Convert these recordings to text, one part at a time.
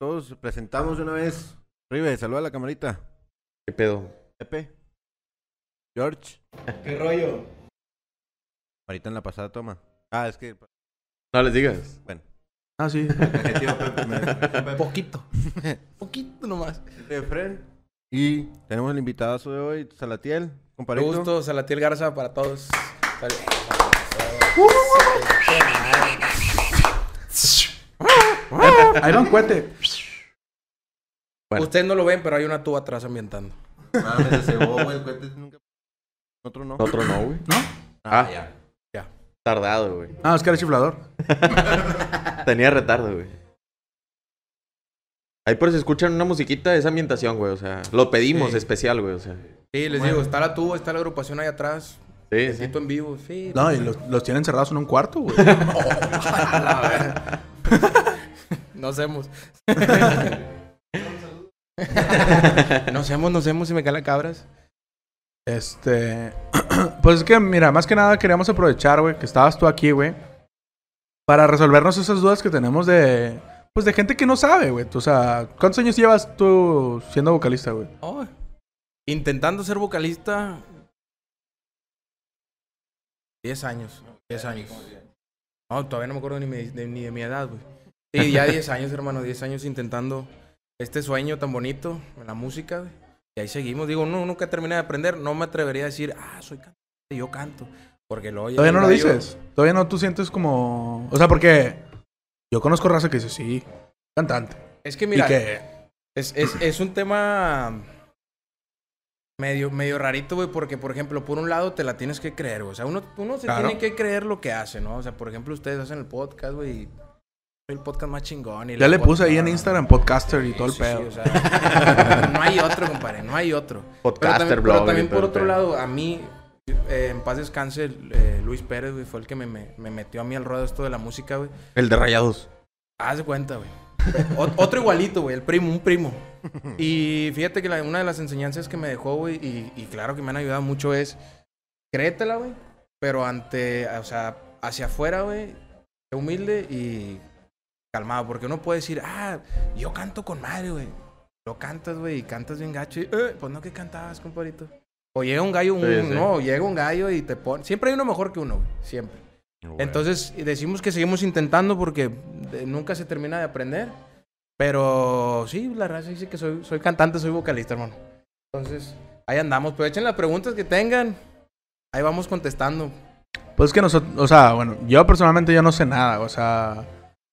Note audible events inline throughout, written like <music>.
Todos presentamos de una vez. Rive, saluda a la camarita. ¿Qué pedo? Pepe. George. <laughs> ¿Qué rollo? Ahorita en la pasada toma. Ah, es que. No les digas. Bueno. Ah, sí. <laughs> <laughs> Poquito. Poquito nomás. de Fren. Y tenemos el invitado de hoy, Salatiel, Mucho compadrito. gusto, Salatiel Garza para todos. Sal- <laughs> Ahí va un cohete. Bueno. Ustedes no lo ven, pero hay una tuba atrás ambientando. Mames, se cebó, güey, el cohete nunca- Otro no. Otro no, güey. ¿No? Ah, ya. Tardado, güey. Ah, es que era chiflador. <laughs> Tenía retardo, güey. Ahí por si escuchan una musiquita, es ambientación, güey. O sea, lo pedimos Sí. especial, güey. O sea, Sí, les digo, está la tuba, está la agrupación ahí atrás. sí, sí. En vivo, sí. No, y los, los tienen cerrados en un cuarto, güey. <laughs> No hacemos. <laughs> no hacemos, no hacemos si me caen las cabras. Este. <clears throat> Pues es que, mira, más que nada queríamos aprovechar, güey, que estabas tú aquí, güey. Para resolvernos esas dudas que tenemos de. Pues de gente que no sabe, güey. O sea, ¿cuántos años llevas tú siendo vocalista, güey? Oh, intentando ser vocalista. 10 años. 10 años. No, todavía no me acuerdo ni, de, ni de mi edad, güey. Sí, ya 10 años, hermano. 10 años intentando este sueño tan bonito en la música, güey. Y ahí seguimos. Digo, no, nunca terminé de aprender. No me atrevería a decir, ah, soy cantante, yo canto. Porque llega Todavía no lo dices. Todavía no tú sientes como. O sea, porque. Yo conozco raza que dice, sí, cantante. Es que mira, y que. Es, es, es un tema medio, medio rarito, güey, porque, por ejemplo, por un lado te la tienes que creer, güey. O sea, uno, uno se Claro. tiene que creer lo que hace, ¿no? O sea, por ejemplo, ustedes hacen el podcast, güey, y el podcast más chingón. Y Ya le puse ahí en Instagram podcaster y todo el Sí, pedo. sí, o sea, no hay otro, compadre, no hay otro. Pero Podcaster, pero blogger y también por otro pedo. lado, a mí, eh, en paz descanse, eh, Luis Pérez, güey, fue el que me, me, me metió a mí al ruedo esto de la música, güey. El de rayados. Haz de cuenta, güey. Ot- Otro igualito, güey, el primo, un primo. Y fíjate que la- una de las enseñanzas que me dejó, güey, y, y claro que me han ayudado mucho es, créetela, güey, pero ante, o sea, hacia afuera, güey, humilde y calmado, porque uno puede decir, ah, yo canto con madre, güey. Lo cantas, güey, y cantas bien gacho, y, "Eh, pues no que cantabas, compadrito. O llega un gallo, un- Sí, sí. no, llega un gallo y te pone, siempre hay uno mejor que uno, güey, siempre. Entonces decimos que seguimos intentando porque eh, nunca se termina de aprender. Pero sí, la raza dice que soy, soy cantante, soy vocalista, hermano. Entonces, ahí andamos. Pero echen las preguntas que tengan. Ahí vamos contestando. Pues es que nosotros, o sea, bueno, yo personalmente yo no sé nada, o sea,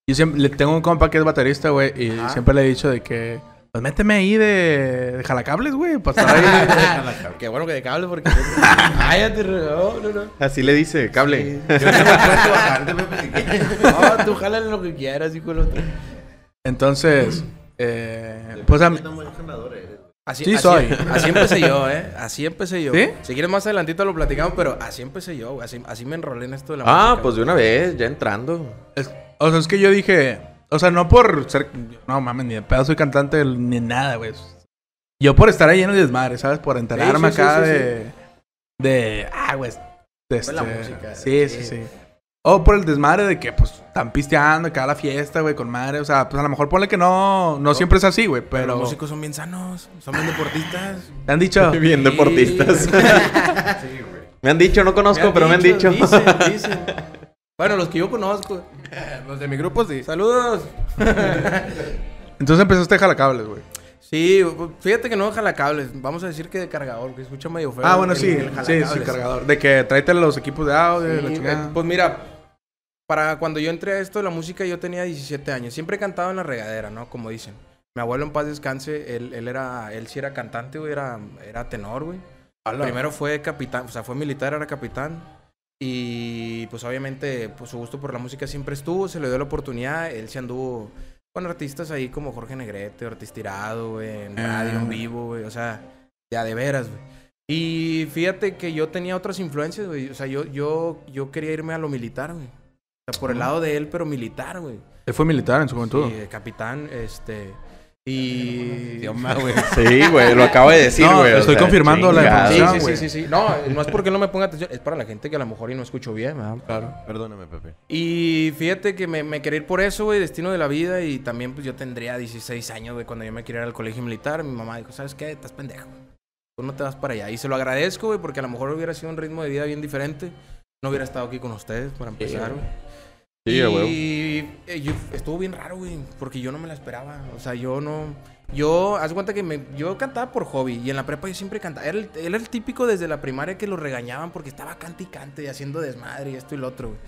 yo siempre le tengo un compa que es baterista, güey, y Ajá. siempre le he dicho de que, pues méteme ahí de, de jalacables, güey, para estar <laughs> ahí. <laughs> Qué bueno que de cable porque... <laughs> Cállate, no, no, no. Así le dice, cable. Yo si quieres. No, tú jálale lo que quieras, hijo del otro. Entonces, <clears throat> eh, pues a mí. Así, Sí así- soy. Así empecé yo, ¿eh? Así empecé yo. ¿Sí? Si quieres más adelantito lo platicamos, pero así empecé yo. güey. Así, así me enrolé en esto de la Ah, música, pues de una vez, ya entrando. es- o sea, es que yo dije, o sea, no por ser, no mames, ni de pedo soy cantante ni nada, güey. Yo por estar ahí en el desmadre, ¿sabes? Por enterarme Sí, sí, acá sí, sí, de, de, ah, güey, de la este- música, Sí, sí, sí. sí. O por el desmadre de que, pues, están pisteando, cada la fiesta, güey, con madre. O sea, pues a lo mejor ponle que no, no siempre es así, güey, Pero pero... los músicos son bien sanos, son bien deportistas. ¿Te han dicho? <laughs> Bien Sí. deportistas. Sí, güey. <laughs> me han dicho, no conozco, pero me han dicho. Dicen, dicen. <laughs> Bueno, los que yo conozco. <laughs> Los de mi grupo sí. Saludos. <laughs> Entonces empezaste a jalacables, güey. Sí, fíjate que no jalacables. Vamos a decir que de cargador, que escucha medio feo. Ah, bueno, el- sí, el sí, sí, cargador. De que tráete los equipos de audio, y la Sí, chingada. eh, pues mira, para cuando yo entré a esto de la música, yo tenía 17 años. Siempre he cantado en la regadera, ¿no? Como dicen. Mi abuelo en paz descanse, él, él era, él sí era cantante, güey, era, era tenor, güey. Primero fue capitán, o sea, fue militar, era capitán. Y pues obviamente, pues su gusto por la música siempre estuvo, se le dio la oportunidad, él se anduvo con artistas ahí como Jorge Negrete, Ortiz Tirado, güey, en radio, Ah. en vivo, güey, o sea, ya de veras, güey. Y fíjate que yo tenía otras influencias, güey, o sea, yo, yo, yo quería irme a lo militar, güey. O sea, por el lado de él, pero militar, güey. Él fue militar en su. Sí, eh, capitán, este... Y... <laughs> Dios mío, güey. Sí, güey, lo acabo de decir, No, güey. estoy sea, confirmando la chingado. Sí, información. sí, güey. sí, sí, sí. No, no es porque no me ponga atención, es para la gente que a lo mejor y no escucho bien, ¿verdad? Claro. Perdóname, Pepe. Y fíjate que me, me quería ir por eso, güey, destino de la vida. Y también, pues yo tendría 16 años, güey, cuando yo me quería ir al colegio militar. Mi mamá dijo, ¿sabes qué? Estás pendejo. Tú no te vas para allá. Y se lo agradezco, güey, porque a lo mejor hubiera sido un ritmo de vida bien diferente. No hubiera estado aquí con ustedes, para empezar, güey. Y eh, estuvo bien raro, güey, porque yo no me la esperaba. O sea, yo no. Yo, haz cuenta que me, yo cantaba por hobby y en la prepa yo siempre cantaba. Era el, era el típico desde la primaria que lo regañaban porque estaba cante y cante y haciendo desmadre y esto y lo otro, güey.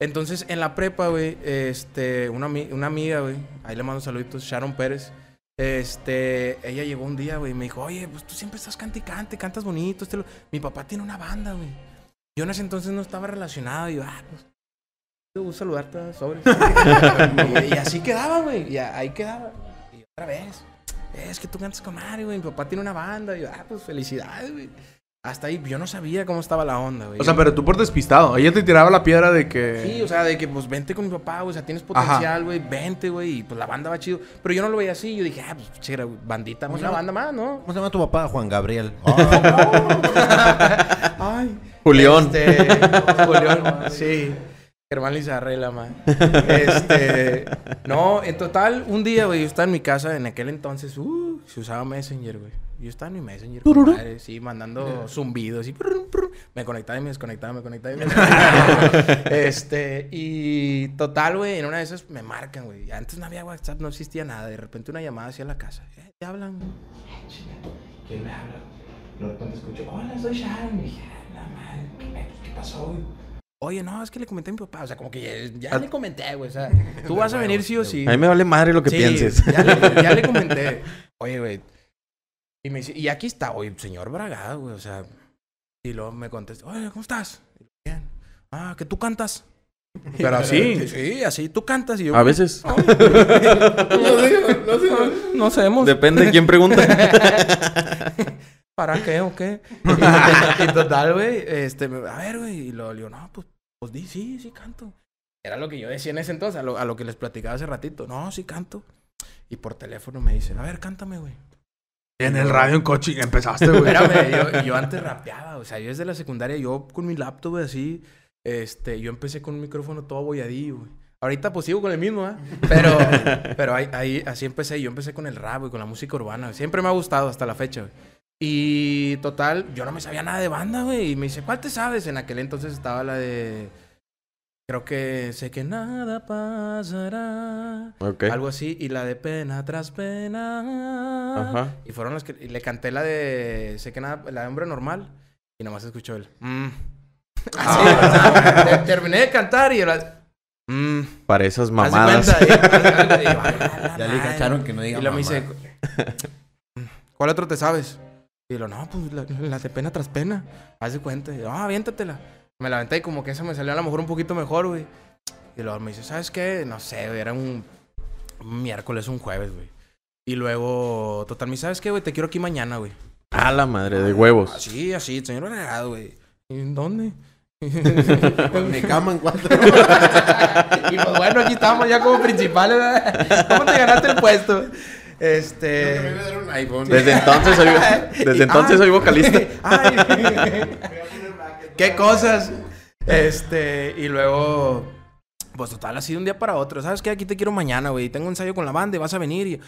Entonces, en la prepa, güey, este, una, una amiga, güey, ahí le mando saluditos, Sharon Pérez. Este, ella llegó un día, güey, y me dijo, oye, pues tú siempre estás cante y cante, cantas bonito. Este lo-". Mi papá tiene una banda, güey. Yo en ese entonces no estaba relacionado. Y yo, ah, pues, te gusta saludarte, sobre. y, <laughs> y así quedaba, güey. Y ahí quedaba. Y otra vez. Es que tú cantas con Mario, güey. Mi papá tiene una banda. Y yo, ah, pues felicidades, güey. Hasta ahí, yo no sabía cómo estaba la onda, güey. O sea, pero tú por despistado. Ella te tiraba la piedra de que. Sí, o sea, de que pues vente con mi papá, güey, o sea, tienes potencial, güey, vente, güey, y pues la banda va chido. Pero yo no lo veía así, yo dije, ah, pues chévere, güey, bandita, ¿Cómo se una llama? banda más, ¿no? ¿Cómo se llama tu papá? Juan Gabriel. <laughs> <laughs> Ay. Julión. Este, Julián, sí. Germán Lizarrela, man. <laughs> Este, no, en total, un día, güey, yo estaba en mi casa, en aquel entonces, uh, se usaba Messenger, güey. Yo estaba en mi Messenger, compadre, sí, mandando zumbidos y me conectaba y me desconectaba, me conectaba y me <laughs> desconectaba. este, y total, güey, en una de esas me marcan, güey. Antes no había WhatsApp, no existía nada. De repente una llamada hacia la casa. Eh, ¿Te hablan? Eh, ¿Quién me habla? De repente escucho, hola, soy Sharon. Y dije, "Ah, la madre, ¿qué, qué pasó, güey? Oye, no, es que le comenté a mi papá. O sea, como que ya, ya le comenté, güey. O sea, tú vas a venir sí o sí. A mí me vale madre lo que Sí, pienses. Ya le, <laughs> ya le comenté. Oye, güey. Y me dice, y aquí está, oye, señor Bragado, güey. O sea, y luego me contesta, oye, ¿cómo estás? Bien. Ah, que tú cantas. Pero así. <laughs> Sí, así, tú cantas. Y yo, A veces. No <laughs> sabemos. Depende de quién pregunta. ¿Para qué o qué? <laughs> Y, y <laughs> total, güey, este, a ver, güey, y lo le digo, no, pues, pues di, sí, sí canto. Era lo que yo decía en ese entonces, a lo, a lo que les platicaba hace ratito. No, sí canto. Y por teléfono me dicen, a ver, cántame, güey. En el radio en coche empezaste, güey. Espérame, <laughs> yo, yo antes rapeaba, o sea, yo desde la secundaria, yo con mi laptop, así, este, yo empecé con un micrófono todo boyadillo, güey. Ahorita pues sigo con el mismo, ¿eh? Pero, pero ahí, ahí, así empecé, yo empecé con el rap, güey, con la música urbana, güey. Siempre me ha gustado hasta la fecha, güey. Y total, yo no me sabía nada de banda, güey. Y me dice, ¿cuál te sabes? En aquel entonces estaba la de... Creo que sé que nada pasará. Ok. Algo así. Y la de pena tras pena. Ajá. Y fueron las que... Y le canté la de... Sé que nada... La de hombre normal. Y nomás escuchó él. Mm. Así, o sea, te- terminé de cantar y era... Mm. Para esas mamadas. cuenta, y- y- y- y- Ya le cacharon que no diga Y luego me dice... ¿Cuál otro te sabes? Y lo no, pues la, la de pena tras pena. Haz de cuenta. Y yo, ah, aviéntatela. Me la aventé y como que esa me salió a lo mejor un poquito mejor, güey. Y luego me dice, ¿sabes qué? No sé, güey, era un, un miércoles, un jueves, güey. Y luego, total, me dice, ¿sabes qué, güey? Te quiero aquí mañana, güey. A la madre de huevos. Así, así, señor Renegado, güey. ¿Y en dónde? <laughs> Mi cama en cuatro. <laughs> y pues bueno, aquí estamos ya como principales, ¿verdad? ¿Cómo te ganaste el puesto? Este... un iPhone. <laughs> Desde entonces soy, desde entonces Ay. soy vocalista. <laughs> Ay, <laughs> qué cosas. Este, y luego, pues total, así de un día para otro. ¿Sabes qué? Aquí te quiero mañana, güey. Tengo ensayo con la banda y vas a venir. Y,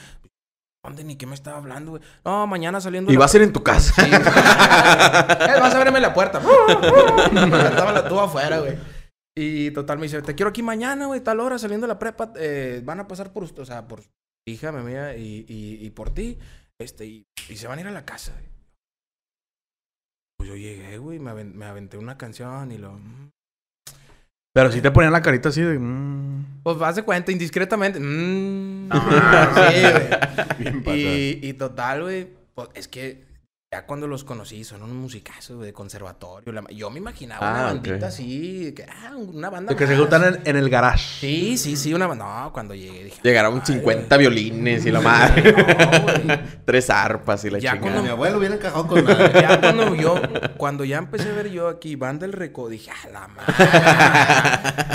¿Dónde ni qué me estaba hablando, güey? No, mañana saliendo. Y va a ser en tu casa. Sí. Eh, vas a abrirme la puerta. Estaba la tuba afuera, güey. Y total me dice, te quiero aquí mañana, güey, tal hora, saliendo de la prepa. eh, van a pasar por usted, o sea, por hija, mi amiga, y, y, y por ti. Este, y, y se van a ir a la casa. Pues yo llegué, güey, me, aven- me aventé una canción y lo... mm. Pero sí te ponían la carita así de. mm. Pues haz de cuenta, indiscretamente. mm, Ah, sí, güey. <laughs> Y, y total, güey, pues es que Ya cuando los conocí, son un musicazo, de conservatorio. la ma- Yo me imaginaba Ah, una ok. bandita así, que, ah, una banda De que se juntan en, en el garage. Sí, sí, sí, una banda. No, cuando llegué dije... Llegaron "Ay, 50 violines y la madre. <laughs> No, güey. <laughs> Tres arpas y la Ya chingada. cuando- Mi abuelo hubiera encajado con madre. Ya cuando yo, cuando ya empecé a ver yo aquí Banda El Reco, dije, a la madre.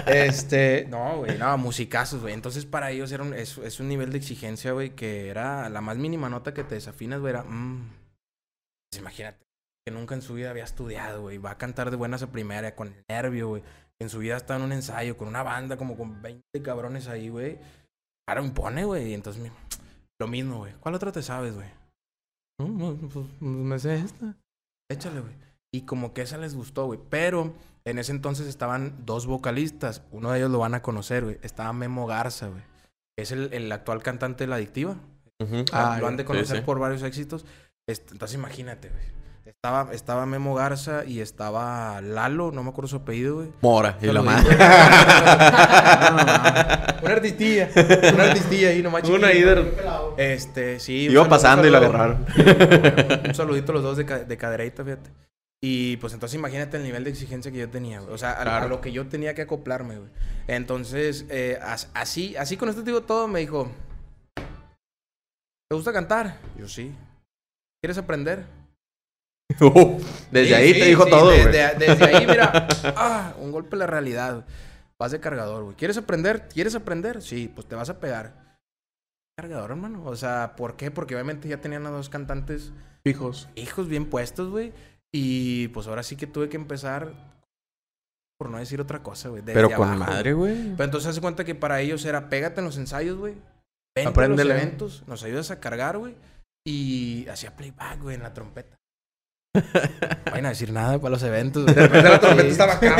<laughs> este, no, güey, no, musicazos, güey. Entonces para ellos era un, es, es un nivel de exigencia, güey, que era la más mínima nota que te desafinas, güey, era, mm. Pues imagínate, que nunca en su vida había estudiado, güey. Va a cantar de buenas a primera, con nervio, güey. En su vida está en un ensayo, con una banda, como con 20 cabrones ahí, güey. Ahora impone, güey. Y entonces, <tsk> lo mismo, güey. ¿Cuál otra te sabes, güey? Pues me sé esta. Échale, güey. Y como que esa les gustó, güey. Pero en ese entonces estaban dos vocalistas. Uno de ellos lo van a conocer, güey. Estaba Memo Garza, güey. Es el, el actual cantante de La Adictiva. Ujú. Ah, lo han de sí, conocer sí. por varios éxitos. Entonces imagínate, güey. Estaba, estaba Memo Garza y estaba Lalo, no me acuerdo su apellido, güey. Mora y la madre. <laughs> Una artistilla. Una artistilla ahí nomás. Una de- Este, sí. Iba pasando y saludo- agarraron. Un saludito a los dos de, de cadereita, fíjate. Y pues entonces imagínate el nivel de exigencia que yo tenía, güey. O sea, a, lo que yo tenía que acoplarme, güey. Entonces, eh, as- así, así con esto te digo todo, me dijo, ¿te gusta cantar? Yo sí. ¿Quieres aprender? <laughs> Desde Sí, ahí sí, te dijo sí, todo. Desde, desde ahí, mira, <laughs> ah, un golpe a la realidad. Vas de cargador, güey. ¿Quieres aprender? ¿Quieres aprender? Sí, pues te vas a pegar. Cargador, hermano. O sea, ¿por qué? Porque obviamente ya tenían a dos cantantes Hijos. hijos bien puestos, güey. Y pues ahora sí que tuve que empezar, por no decir otra cosa, güey. desde Pero con abajo, madre, güey. Pero entonces hace cuenta que para ellos era pégate en los ensayos, güey. Vente a los eventos, nos ayudas a cargar, güey. Y hacía playback, güey, en la trompeta. No vayan a decir nada para los eventos, güey. De la trompeta estaba acá.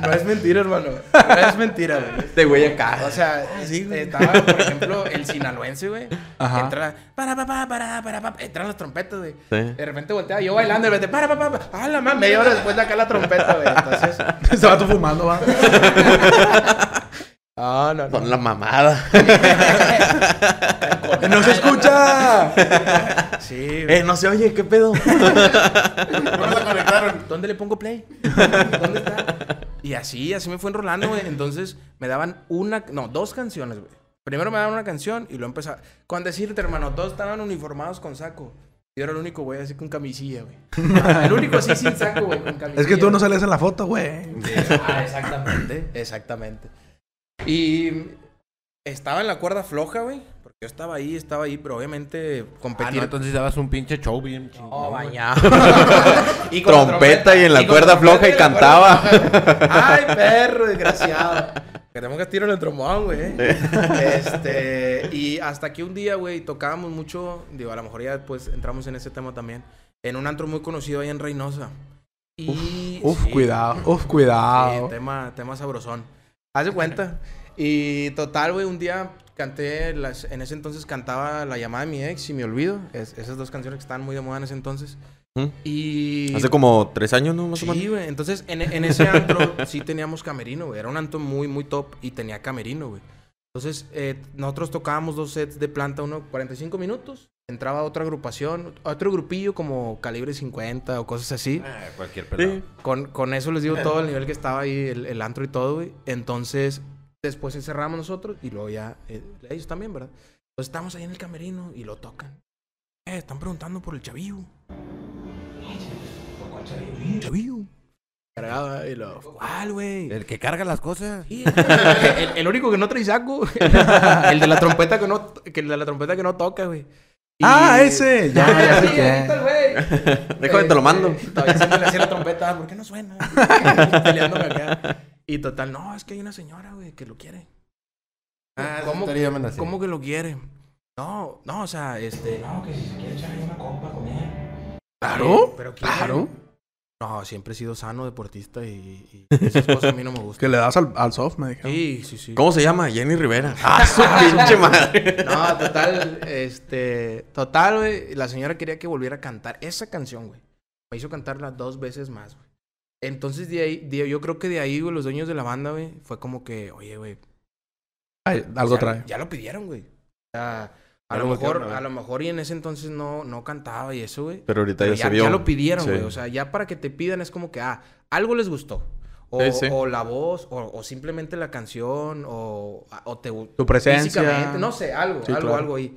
<laughs> No es mentira, hermano. No es mentira, güey. Este güey acá. O sea, estaba, por ejemplo, el sinaloense, güey. Ajá. Entra, para, para, para, para, para, entran las trompetas, güey. Sí. De repente voltea yo bailando, de repente, para, para, para. Ah, la madre, media hora después de acá la trompeta, güey. Entonces, <laughs> Estaba tú fumando, va. <laughs> ah, no, Son la mamada. <laughs> ¡No se escucha! Sí, güey. eh, no se oye, ¿qué pedo? ¿Dónde le pongo play? ¿Dónde está? Y así, así me fue enrolando, güey. Entonces me daban una, no, dos canciones, güey. Primero me daban una canción y luego empezaba. Con decirte, hermano, todos estaban uniformados con saco. Yo era el único, güey, así con camisilla, güey. <laughs> El único así sin saco, güey, con camisilla. Es que tú no sales en la foto, güey. Ah, exactamente, exactamente. Y estaba en la cuerda floja, güey. Porque yo estaba ahí, estaba ahí, pero obviamente Ah, competir. no, entonces dabas un pinche show bien chingón. Oh, <laughs> bañado. Y con la Trompeta y en la con cuerda trompeta floja y cuerda cantaba. floja. Ay, perro, desgraciado. Queremos que tiro en el trombón, güey. Este, y hasta que un día, güey, tocábamos mucho, digo, a lo mejor ya después entramos en ese tema también, en un antro muy conocido ahí en Reynosa. Y Uf, <laughs> sí, cuidado, uf, Sí, cuidado. tema, tema sabrosón. Haz de cuenta. Y total, güey, un día canté, las, en ese entonces cantaba La llamada de mi ex y Me Olvido. Es- esas dos canciones que estaban muy de moda en ese entonces. ¿Mm? Y... Hace como tres años, ¿no? Más o Sí, menos. güey. Entonces, en, en ese antro <laughs> sí teníamos camerino, güey. Era un antro muy, muy top y tenía camerino, güey. Entonces, eh, nosotros tocábamos dos sets de planta, uno 45 minutos. Entraba otra agrupación, otro grupillo como calibre 50 o cosas así. Ah, cualquier pelado. Sí. Con, con eso les digo <laughs> todo el nivel que estaba ahí, el, el antro y todo, güey. Entonces, después encerramos nosotros y luego ya eh, ellos también, ¿verdad? Entonces estamos ahí en el camerino y lo tocan. Eh, están preguntando por el chavillo. ¿Por cuál chavillo? Chavillo. Cargaba y lo. ¿Cuál, güey? El que carga las cosas. Sí, el, el único que no trae saco. <laughs> el de la trompeta que no, que el de la trompeta que no toca, güey. Y- Ah, ese. Ya, ya sé güey. <laughs> Déjame, te lo mando. Todavía siempre le hacía la trompeta. ¿Por qué no suena? <laughs> Peleándome acá. Y total, no, es que hay una señora, güey, que lo quiere. Ah, ¿Cómo, amenazado. ¿Cómo que lo quiere? No, no, o sea, este... No, que si se quiere echar ahí una copa con él. Claro, Pero claro. No, siempre he sido sano deportista y, y esas cosas a mí no me <laughs> Que gustan. le das al, al soft, me dijeron. Sí, sí, sí. ¿Cómo se llama? Jenny Rivera. <laughs> Ah, su pinche madre. <laughs> No, total, este... Total, güey, la señora quería que volviera a cantar esa canción, güey. Me hizo cantarla dos veces más, güey. Entonces, de ahí, de- yo creo que de ahí, güey, los dueños de la banda, güey, fue como que, oye, güey, Ay, algo ya, trae. Ya lo pidieron, güey. O sea, A lo mejor, a lo mejor y en ese entonces no, no cantaba y eso, güey. Pero ahorita Pero ya, ya, se vio. ya lo pidieron, Sí. güey. O sea, ya para que te pidan es como que, ah, algo les gustó. O, Sí, sí. o la voz, o, o simplemente la canción, o, o te Tu presencia. físicamente, no sé, algo, Sí, algo, claro. algo. Y,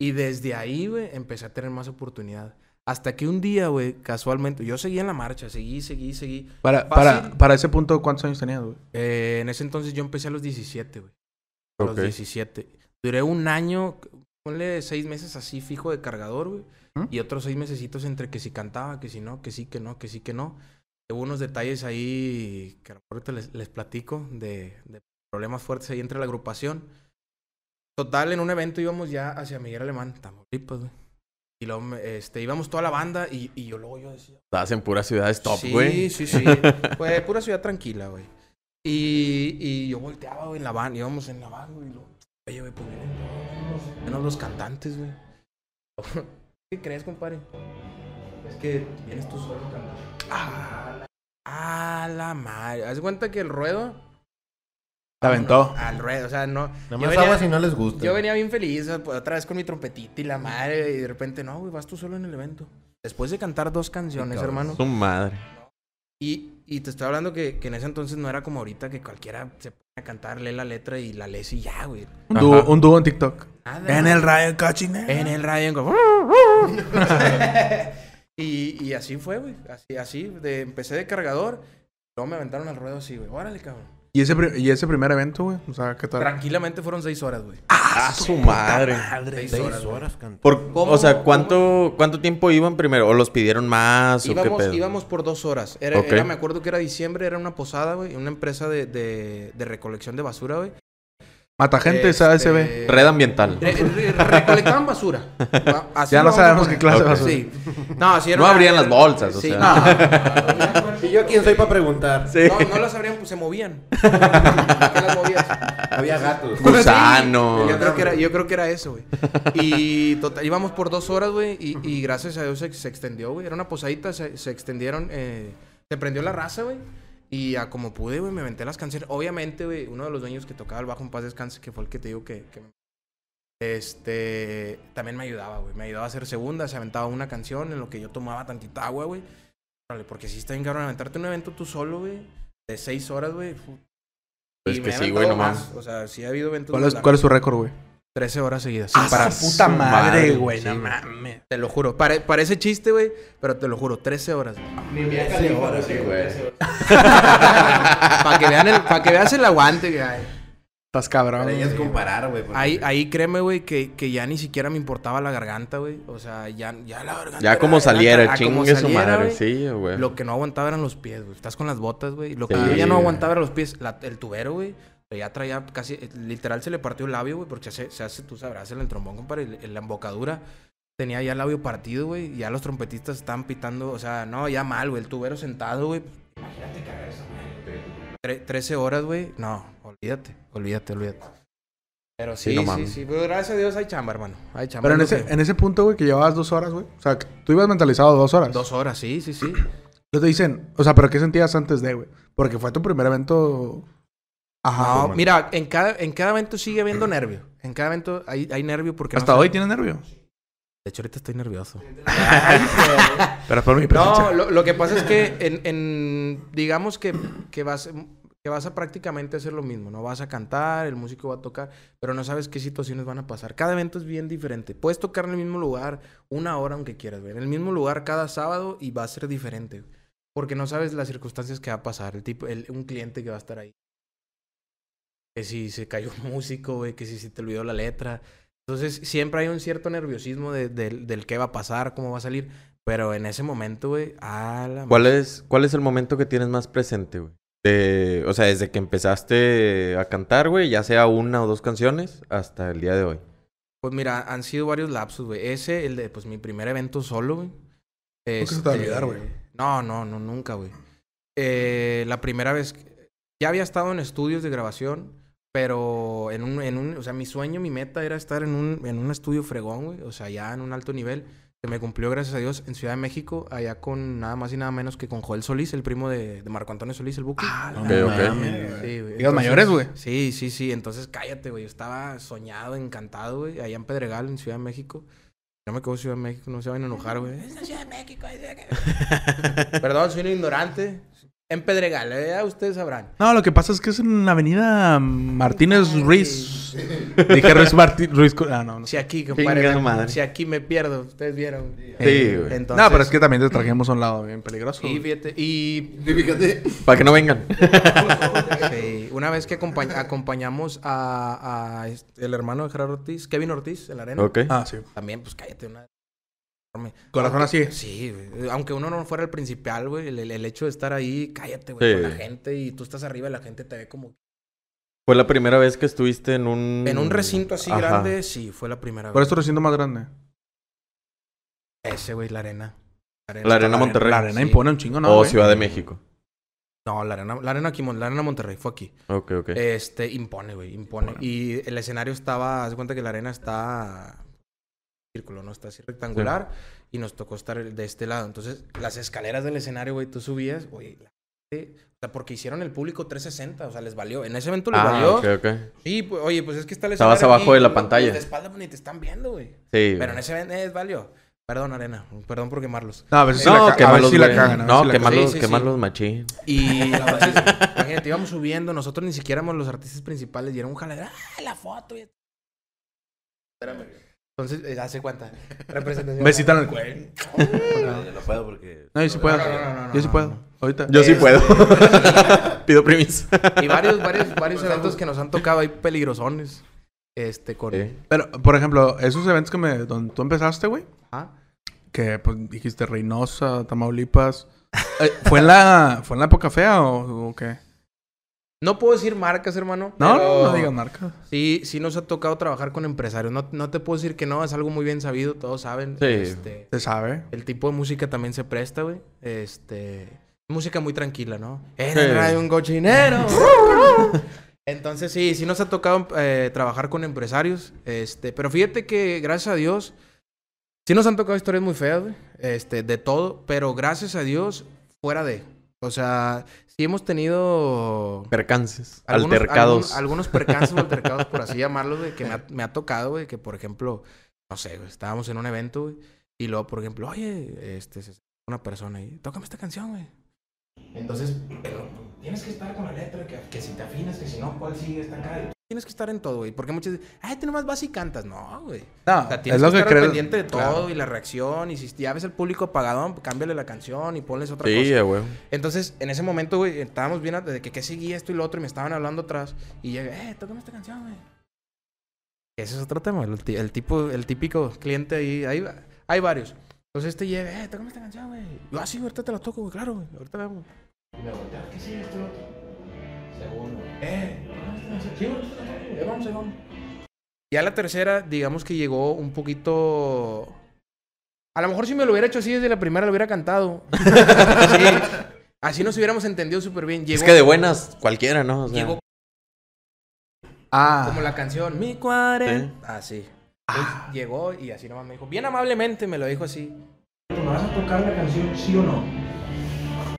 y desde ahí, güey, empecé a tener más oportunidad. Hasta que un día, güey, casualmente, yo seguí en la marcha, seguí, seguí, seguí. Para, Fácil. para, para ese punto, ¿cuántos años tenías, güey? Eh, en ese entonces yo empecé a los 17, güey. A Ok. los 17. Duré un año, ponle seis meses así fijo de cargador, güey. ¿Mm? Y otros seis mesecitos entre que si cantaba, que si no, que sí, que no, que sí, que no. Hubo unos detalles ahí que ahorita les, les platico de, de problemas fuertes ahí entre la agrupación. Total, en un evento íbamos ya hacia Miguel Alemán, Tamaulipas, güey. Y luego este, íbamos toda la banda y, y yo luego yo decía, Estás en puras ciudades top, sí, güey. Sí, sí, <laughs> Pues pura ciudad tranquila, güey. Y, y yo volteaba, güey, en la van. Íbamos en la van, güey. y luego, Oye, güey, pues vienen todos, menos los cantantes, güey. <laughs> ¿Qué crees, compadre? Es que vienes tú solo cantando. Ah, la, ah, la madre. Haz cuenta que el ruedo... Te aventó. Al ruedo, o sea, no... Nada más aguas si no les gusta. yo venía bien feliz, otra vez con mi trompetita y la madre, y de repente, no, güey, vas tú solo en el evento. Después de cantar dos canciones, hermano. Su madre. Y, y te estoy hablando que, que en ese entonces no era como ahorita que cualquiera se a cantar, lee la letra y la lees y ya, güey. Un dúo, un dúo en TikTok. Nada. En el rayo cachine. En el radio. <laughs> y, y así fue, güey. Así, así. De, empecé de cargador. Luego me aventaron al ruedo así, güey. Órale, cabrón. ¿Y ese, ¿Y ese primer evento, güey? O sea, ¿qué tal? Tranquilamente fueron seis horas, güey. Ah, su madre. Seis Seis horas, horas cantando. Por, ¿Cómo- o sea, cómo- ¿cuánto, ¿cuánto tiempo iban primero? ¿O los pidieron más? ¿O qué Íbamos, pedo? íbamos por dos horas. Era, Ok. era- me acuerdo que era diciembre, era una posada, güey. Una empresa de, de, de recolección de basura, güey. Mata gente, Este, ASB. Red ambiental. Re- re- recolectaban basura. <laughs> Así Ya lo no sabemos qué clase de Ok. basura. Sí. No, así era No abrían las bolsas, o sea. ¿Y <laughs> yo quién soy para preguntar? Sí. No, no las abrían, pues se movían. ¿Para <laughs> qué las movías? Había gatos. Gusano. Yo creo que era, yo creo que era eso, güey. Y total, íbamos por dos horas, güey. Y, y gracias a Dios se, se extendió, güey. Era una posadita, se, se extendieron. eh, se prendió la raza, güey. Y a como pude, güey, me aventé las canciones. Obviamente, güey, uno de los dueños que tocaba el bajo en paz descanse, que fue el que te digo que, que me- Este. También me ayudaba, güey. Me ayudaba a hacer segunda, se aventaba una canción en lo que yo tomaba tantita agua, güey. Órale, porque sí está bien cabrón aventarte un evento tú solo, güey. De seis horas, güey. Pues Y que me sí, güey, aventado no mames. más. O sea, sí ha habido eventos. ¿Cuál es. ¿Cuál es tu récord, güey? 13 horas seguidas. Ah, Sin parar. su puta madre, güey. no güey. mames. Te lo juro. Pare- parece chiste, güey. Pero te lo juro. 13 horas. Sí, güey. <laughs> Para que, vean el, pa' que veas el aguante que hay. Estás cabrón. Para güey. comparar, güey. porque- Ahí, ahí créeme, güey, que, que ya ni siquiera me importaba la garganta, güey. O sea, ya, ya la garganta. Ya era como la garganta, saliera, a como chingue su saliera, madre. güey. Sí, güey. Lo que no aguantaba eran los pies, güey. Estás con las botas, güey. Lo que Sí, yo ya no güey. aguantaba eran los pies. La- el tubero, güey. Ya traía casi... eh, Literal se le partió el labio, güey. Porque se hace, se hace, tú sabrás, en el trombón, compadre. el- en la embocadura tenía ya el labio partido, güey. Y ya los trompetistas estaban pitando. O sea, no, ya mal, güey. El tubero sentado, güey. Imagínate cargar esa madre. Tre- 13 horas, güey. No, olvídate. Olvídate, olvídate. Pero Sí, sí, no sí. Pero gracias a Dios hay chamba, hermano. Hay chamba. Pero en ese, que- en ese punto, güey, que llevabas dos horas, güey. O sea, tú ibas mentalizado dos horas. Dos horas, sí, sí, sí. Entonces te dicen, o sea, ¿pero qué sentías antes de, güey? Porque fue tu primer evento. Ajá. No, mira, en cada, en cada evento sigue habiendo nervio. En cada evento hay, hay nervio porque... Hasta hoy tienes nervio. De hecho, ahorita estoy nervioso. <laughs> Pero por mi presencia. No, lo, lo que pasa es que en, en- digamos que, que vas que vas a prácticamente hacer lo mismo, ¿no? Vas a cantar, el músico va a tocar, pero no sabes qué situaciones van a pasar. Cada evento es bien diferente. Puedes tocar en el mismo lugar una hora aunque quieras. En el mismo lugar cada sábado y va a ser diferente. Porque no sabes las circunstancias que va a pasar. El tipo, el- un cliente que va a estar ahí. Que si se cayó un músico, güey, que si se te olvidó la letra. Entonces, siempre hay un cierto nerviosismo de- del- del qué va a pasar, cómo va a salir. Pero en ese momento, güey, a la ¿Cuál es, ¿Cuál es el momento que tienes más presente, güey? De, o sea, desde que empezaste a cantar, güey, ya sea una o dos canciones, hasta el día de hoy. Pues mira, han sido varios lapsos, güey. Ese, el de, pues, mi primer evento solo, güey. Nunca se te va a olvidar, güey. No, no, no, nunca, güey. Eh, la primera vez... que- Ya había estado en estudios de grabación, pero en un, en un... O sea, mi sueño, mi meta era estar en un, en un estudio fregón, güey. O sea, ya en un alto nivel. Se me cumplió, gracias a Dios, en Ciudad de México, allá con nada más y nada menos que con Joel Solís, el primo de, de Marco Antonio Solís, el Buki. Ah, Ok, ok. Sí, güey. Mayores, güey. Sí, sí, sí. Entonces, cállate, güey. Yo estaba soñado, encantado, güey. Allá en Pedregal, en Ciudad de México. No me quedo Ciudad de México, no se van a enojar, güey. <laughs> Es la Ciudad de México. es <laughs> de- Perdón, soy un ignorante. En Pedregal, eh, ya ustedes sabrán. No, lo que pasa es que es en la avenida Martínez Ruiz. <laughs> Dije Ruiz Martínez Ruiz. Ah, no, no. Si aquí, compadre, madre. si aquí me pierdo, ustedes vieron. Sí, güey. Entonces, No, pero es que también te trajimos a un lado bien peligroso. Güey. fíjate. Y Fíjate. Para que no vengan. <laughs> sí, una vez que acompañ- acompañamos a, a este- el hermano de Gerardo Ortiz, Kevin Ortiz, en la arena. ok. Ah, sí. También, pues cállate una. Enorme. Corazón Aunque- así. Sí, güey. Aunque uno no fuera el principal, güey. El, hecho de estar ahí, cállate, güey. Sí. Con la gente y tú estás arriba y la gente te ve como. Fue la primera vez que estuviste en un... En un recinto así Ajá. grande, sí, fue la primera ¿Cuál vez. es tu recinto más grande? Ese, güey, la arena. La Arena Monterrey. La arena Sí. impone un chingo, ¿no? o güey? Ciudad de México. No, la arena, la arena aquí, la arena Monterrey, fue aquí. Ok, ok. Este, impone, güey, impone. Bueno. Y el escenario estaba, haz de cuenta que la arena está círculo, ¿no? Está así rectangular y nos tocó estar de este lado. Entonces, las escaleras del escenario, güey, tú subías, güey, la gente- o sea, porque hicieron el público 360, o sea, les valió. En ese evento les ah, valió. ok, ok. Sí, pues, oye, pues es que está el Estabas abajo de la pantalla. los De espalda, pues, ni te están viendo, güey. Sí. Pero en ese evento les valió. Perdón, Arena. Perdón por quemarlos. No, a ver si No, la, quemarlos, si la cagan. No, si la quemarlos, Sí, sí, sí. quemarlos machín. Y entonces, <laughs> imagínate, íbamos subiendo, nosotros ni siquiera éramos los artistas principales y era un jaladero, ¡ah, la foto! Espérame. Entonces, eh, hace cuenta. <laughs> Representación. Besita en el cuello. No, no puedo porque. No, yo sí puedo. No, no, no, no, yo sí puedo. Ahorita. Yo sí puedo. <laughs> Pido permiso. Y varios, varios, varios eventos que nos han tocado ahí peligrosones. Este, con. Sí. Pero, por ejemplo, esos eventos que me... Donde tú empezaste, güey. Ajá. Que, pues, dijiste Reynosa, Tamaulipas. Eh, ¿Fue en la... ¿Fue en la época fea o, o qué? No puedo decir marcas, hermano. No, pero no, no digas marca. Sí, sí nos ha tocado trabajar con empresarios. No, no te puedo decir que no, es algo muy bien sabido, todos saben. Sí. Este, Se sabe. El tipo de música también se presta, güey. Este. Música muy tranquila, ¿no? En Sí. el radio un cochinero. <laughs> Entonces, sí, sí nos ha tocado eh, trabajar con empresarios. Este, pero fíjate que, gracias a Dios, sí nos han tocado historias muy feas, güey. Este, de todo. Pero gracias a Dios, fuera de. O sea, sí hemos tenido. Percances. Algunos, altercados. algún- algunos percances o <laughs> altercados, por así llamarlos, güey, que me ha, me ha tocado, güey, que por ejemplo, no sé, güey, estábamos en un evento, güey, y luego, por ejemplo, oye, este, una persona ahí, tócame esta canción, güey. Entonces, pero tienes que estar con la letra, que, que si te afinas, que si no, ¿cuál sigue esta acá? Tienes que estar en todo, güey, porque muchos dicen, ay, tú nomás vas y cantas. No, güey. No, O sea, tienes es lo que que estar al creo. pendiente de todo Claro. y la reacción, y si ya ves el público apagadón, cámbiale la canción y ponles otra Sí, cosa. güey. Entonces, en ese momento, güey, estábamos bien de que qué seguía esto y lo otro y me estaban hablando atrás. Y llegué, eh, tócame esta canción, güey. Ese es otro tema, el, ti- el tipo, el típico cliente ahí, ahí hay varios. Entonces este llega, eh, tócame esta canción, güey. Yo, ah, sí, ahorita te la toco, güey, claro, güey, ahorita vemos. Y me voltea, ¿qué sigue esto? Segundo, eh, tócame esta canción. Sí, ahorita te la toco, güey, vamos, vamos. Ya la tercera, digamos que llegó un poquito... A lo mejor si me lo hubiera hecho así desde la primera, lo hubiera cantado. <laughs> sí. Así nos hubiéramos entendido súper bien. Llegó, Es que de buenas, cualquiera, ¿no? O sea, Llegó Ah. como la canción Mi cuarenta. Así. Entonces, Llegó y así nomás me dijo, bien amablemente me lo dijo así. ¿Me vas a tocar la canción, sí o no?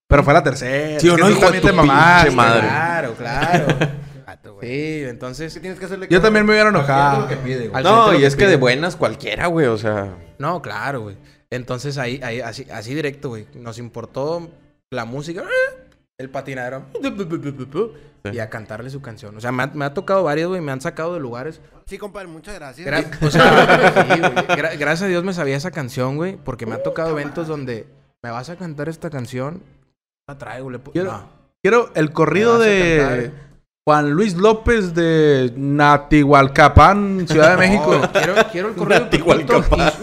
Pero fue la tercera. ¿Sí o no, hijo de tu pinche madre? Claro, claro. <laughs> sí, entonces... ¿Qué tienes que hacerle? Yo también me hubiera enojado. que pide, güey. Al No, y es que de buenas cualquiera, güey. O sea, No, claro, güey. Entonces ahí, ahí así, así directo, güey. Nos importó la música, el patinadero. <laughs> Y a cantarle su canción. O sea, me ha, me ha tocado varios, güey. Me han sacado de lugares. Sí, compadre, muchas gracias. Gra- o sea, <laughs> sí, güey. Gra- gracias a Dios me sabía esa canción, güey. Porque me ha tocado eventos donde me vas a cantar esta canción. La traigo, le Quiero- No. Quiero el corrido de cantar. Juan Luis López de Natihualcapán, Ciudad de México. No, quiero, quiero el corrido de <laughs> Natihualcapán.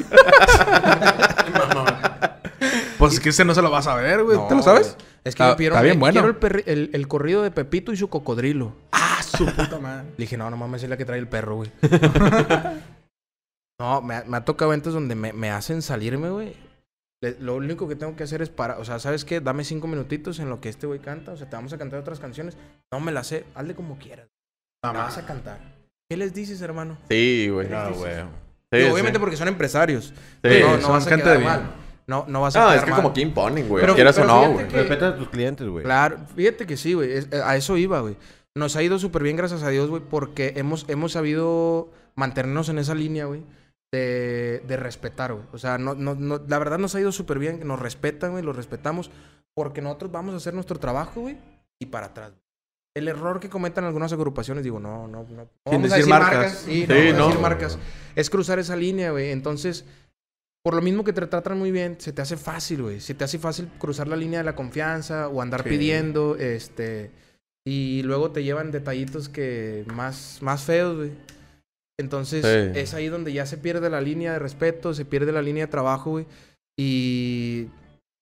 Pues es que ese no se lo vas a ver, güey. No, ¿Te lo sabes? güey. Es que Está- me pidieron, está bien eh, bueno. quiero el, perri- el- el corrido de Pepito y su cocodrilo. Ah, su puta madre. Le dije, no, no mames, es la que trae el perro, güey. <laughs> no, me, ha- me ha tocado eventos donde me, me hacen salirme, güey. Le- Lo único que tengo que hacer es para, o sea, ¿sabes qué? Dame cinco minutitos en lo que este güey canta. O sea, te vamos a cantar otras canciones. No me las sé, hazle como quieras. Me vas a cantar. ¿Qué les dices, hermano? sí, güey. No, güey. Sí, Digo, sí. obviamente porque son empresarios. Sí, no, no son vas a gente quedar de bien. mal. No, no vas a No, es que mal. como que imponen, güey. Pero- Quieras o pero no, fíjate güey. que- Respeta a tus clientes, güey. Claro, fíjate que sí, güey. es- eh, A eso iba, güey. Nos ha ido súper bien, gracias a Dios, güey, porque hemos, hemos sabido mantenernos en esa línea, güey, de, de respetar, güey. O sea, no, no, no, la verdad nos ha ido súper bien, nos respetan, güey, los respetamos, porque nosotros vamos a hacer nuestro trabajo, güey, y para atrás. El error que comentan algunas agrupaciones, digo, no, no, no. no vamos a decir marcas. Sí, no, Sí, vamos a no. decir marcas. Es cruzar esa línea, güey. Entonces, por lo mismo que te tratan muy bien, se te hace fácil, güey. Se te hace fácil cruzar la línea de la confianza o andar Sí. pidiendo, este... Y luego te llevan detallitos que más, más feos, güey. Entonces, Sí. es ahí donde ya se pierde la línea de respeto, se pierde la línea de trabajo, güey. Y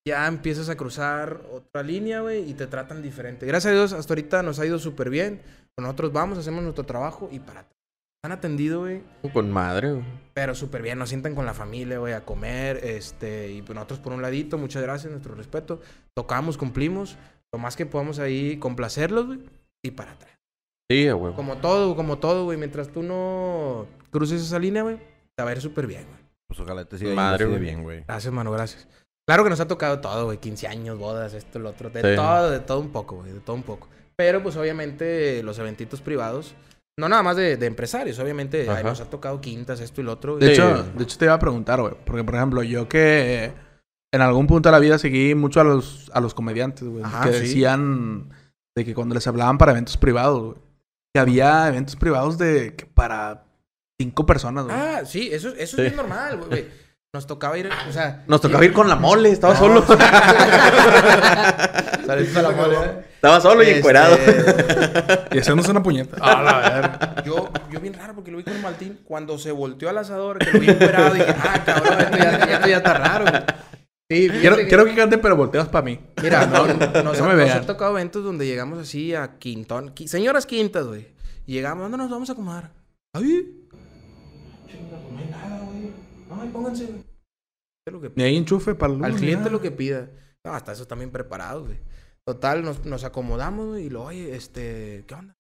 ya empiezas a cruzar otra línea, güey, y te tratan diferente. Gracias a Dios, hasta ahorita nos ha ido súper bien. Nosotros vamos, hacemos nuestro trabajo y para. Han atendido, güey, Con madre, güey. pero súper bien. Nos sientan con la familia, güey, a comer. Este, y pues nosotros por un ladito, muchas gracias, nuestro respeto. Tocamos, cumplimos. Lo más que podamos ahí complacerlos, güey, y para atrás. Sí, güey. Como todo, como todo, güey. Mientras tú no cruces esa línea, güey, te va a ir súper bien, güey. Pues ojalá te siga Madre, güey. bien, güey. Gracias, mano, gracias. Claro que nos ha tocado todo, güey. 15 años, bodas, esto, lo otro. De Sí. todo, de todo un poco, güey. De todo un poco. Pero, pues, obviamente, los eventitos privados. No nada más de, de empresarios. Obviamente, ay, nos ha tocado quintas, esto y lo otro. De, hecho, de hecho, te iba a preguntar, güey. Porque, por ejemplo, yo que en algún punto de la vida seguí mucho a los, a los comediantes, güey. Que sí. decían de que cuando les hablaban para eventos privados, güey. Que había eventos privados de que para cinco personas, güey. Ah, sí, eso, eso Sí. es bien normal, güey, güey. Nos tocaba ir, o sea... Nos tocaba ir con la <laughs> mole, estaba No, solo. sí. <laughs> Saludos a la mole, ¿eh? Estaba solo y Este, encuerado. <laughs> Y haciéndose una puñeta. Ah, la. Yo, yo bien raro porque lo vi con el Martín. Cuando se volteó al asador, que lo vi encuerado, dije, ah, cabrón, esto ya, esto ya está raro, güey. Sí, Quiero, que- quiero que canten, pero volteas para mí. Mira, no, no, nos, me nos vean. ha tocado eventos donde llegamos así a quintón. qui- señoras quintas, güey. Y llegamos, ¿dónde nos vamos a acomodar? Ahí. Chinga, pues no hay nada, ahí pónganse, lo que Ni hay enchufe para el Al cliente lo que pida. No, hasta eso también preparados, güey. Total, nos, nos acomodamos, güey, y lo, oye, este, ¿qué onda?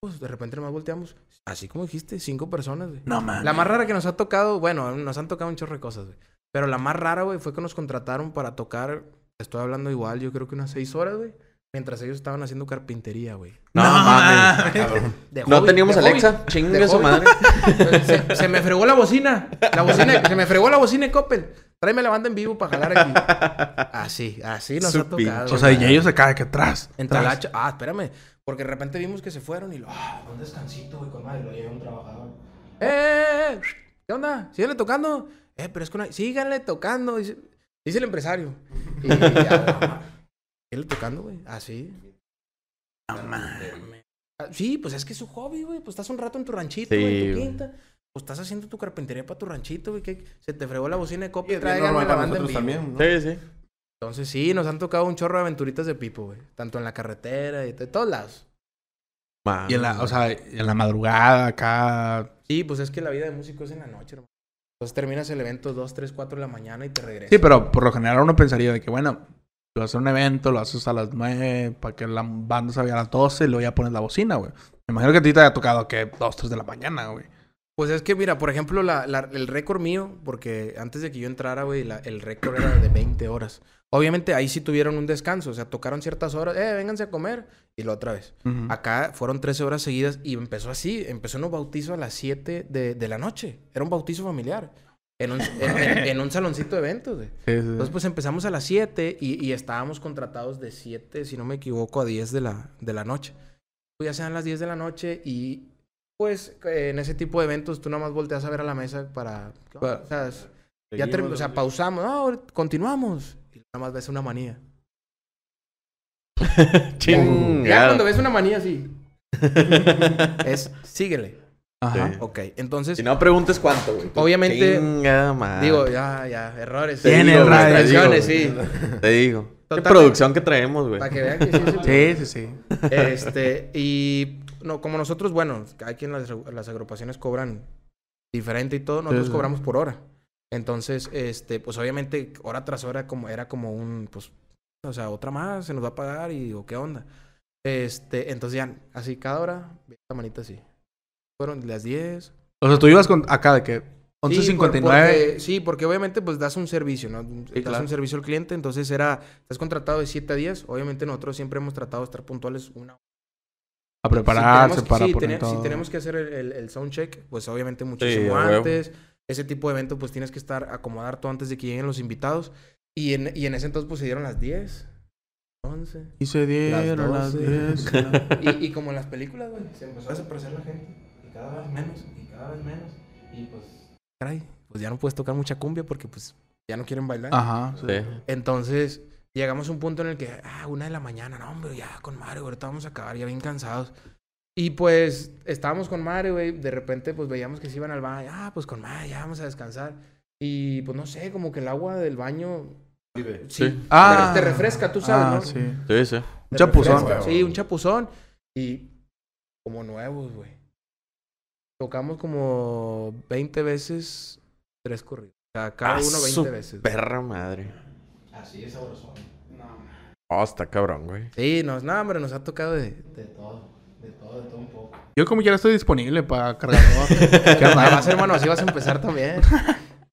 Pues de repente nomás volteamos. Así como dijiste, cinco personas, güey. No, man. La más rara que nos ha tocado, bueno, nos han tocado un chorro de cosas, güey. Pero la más rara, güey, fue que nos contrataron para tocar, estoy hablando igual, yo creo que unas seis horas, güey. Mientras ellos estaban haciendo carpintería, güey. No, mames. <laughs> De No hobby, teníamos de hobby. Alexa. Chingue De su madre. <laughs> Se, se me fregó la bocina. La bocina, se me fregó la bocina de Coppel. Tráeme la banda en vivo para jalar aquí. Así, así nos Su ha tocado. pinche O sea, y ellos se caen que atrás. En. Talacha. Ah, espérame. Porque de repente vimos que se fueron y lo. Ah, un descansito, güey, con madre. Lo llega un trabajador. ¡Eh, eh, eh! ¿Qué onda? ¿Síganle tocando? Eh, pero es que una... Síganle tocando. Dice, dice el empresario. Y ya, ah, síganle tocando, güey. Así. Ah, Sí, pues es que es su hobby, güey. Pues estás un rato en tu ranchito, Sí, güey, en tu quinta. Pues estás haciendo tu carpintería para tu ranchito, güey. que Se te fregó la bocina de Y copia. Tráiganme normal la para banda en nosotros vivo. también, ¿no? Sí, sí. Entonces sí, nos han tocado un chorro de aventuritas de pipo, güey. Tanto en la carretera y de todos lados. Mames. Y en la, o sea, en la madrugada acá. Sí, pues es que la vida de músico es en la noche, hermano. Entonces terminas el evento 2, 3, 4 de la mañana y te regresas. Sí, pero por lo general uno pensaría de que, bueno, tú hacer un evento, lo haces a las 9 para que la banda salga a las 12 y luego ya pones la bocina, güey. Me imagino que a ti te haya tocado que 2, 3 de la mañana, güey. Pues es que, mira, por ejemplo, la, la- el récord mío, porque antes de que yo entrara, güey, la- el récord era de 20 horas. Obviamente ahí sí tuvieron un descanso, o sea, tocaron ciertas horas, eh, vénganse a comer, y la otra vez. Ujú. Acá fueron 13 horas seguidas y empezó así, empezó en un bautizo a las 7 de, de la noche. Era un bautizo familiar. En un, <laughs> en- en- en un saloncito de eventos, güey. Sí, sí, sí. Entonces, pues empezamos a las 7 y, y estábamos contratados de 7, si no me equivoco, a 10 de la, de la noche. Pues ya sean las 10 de la noche y, pues, en ese tipo de eventos tú nada más volteas a ver a la mesa para... Para- o sea, ya o sea, pausamos, no, continuamos. Y nada más ves una manía. <laughs> Ya Chingado. cuando ves una manía así, <laughs> es síguele. Ajá. Sí. Ok, entonces, Si no preguntes cuánto, güey. Obviamente, Chinga madre. digo, ya, ya, errores. Tiene te digo, Distracciones, sí. Te digo. Qué Totalmente. producción que traemos, güey. Para que vean que sí. Sí, sí, sí. Este, y no, como nosotros, bueno, hay quien las, las agrupaciones cobran diferente y todo, nosotros Sí, sí. cobramos por hora. Entonces, este, pues obviamente, hora tras hora como, era como un, pues, o sea, otra más, se nos va a pagar y digo, ¿qué onda? Este, entonces ya, así cada hora, la manita así. Fueron las 10. O sea, tú ibas con acá de que Sí, 11.59. por- porque- sí, porque obviamente pues das un servicio, ¿no? das claro. un servicio al cliente, entonces era, estás contratado de 7 a 10, obviamente nosotros siempre hemos tratado de estar puntuales una a Si prepararse tenemos- para sí, poner todo. Si tenemos que hacer el, el, el sound check, pues obviamente muchísimo a huevo. antes. Ese tipo de evento, pues tienes que estar, acomodar todo antes de que lleguen los invitados. Y en, y en ese entonces, pues se dieron las 10, 11. Y se dieron las 12. 10. <laughs> Y, y como en las películas, güey, se empezó a desaparecer la gente. Y cada vez menos, y cada vez menos. Y pues, caray, pues ya no puedes tocar mucha cumbia porque pues ya no quieren bailar. Ajá. sí. Entonces, llegamos a un punto en el que, ah, una de la mañana, no, hombre, ya con Mario, ahorita vamos a acabar, ya bien cansados. Y pues, estábamos con Mario, güey, de repente, pues veíamos que se iban al baño, ah, pues con Mario, ya vamos a descansar. Y pues no sé, como que el agua del baño, Vive. sí, Sí. Ah. te, refresca, tú sabes, Ah, ¿no? sí. Sí, sí. Un chapuzón. refresca. Sí, un chapuzón. Y como nuevos, güey. Tocamos como 20 veces, tres corridos. O sea, cada Ah, uno 20 su veces. Perra madre. Así es sabroso. Oh, está cabrón, güey. Sí, nos, no, hombre, nos ha tocado de, de todo. De todo, de todo un poco. Yo como quiera estoy disponible para cargador. <laughs> ¿Qué onda? vas, hermano, así vas a empezar también.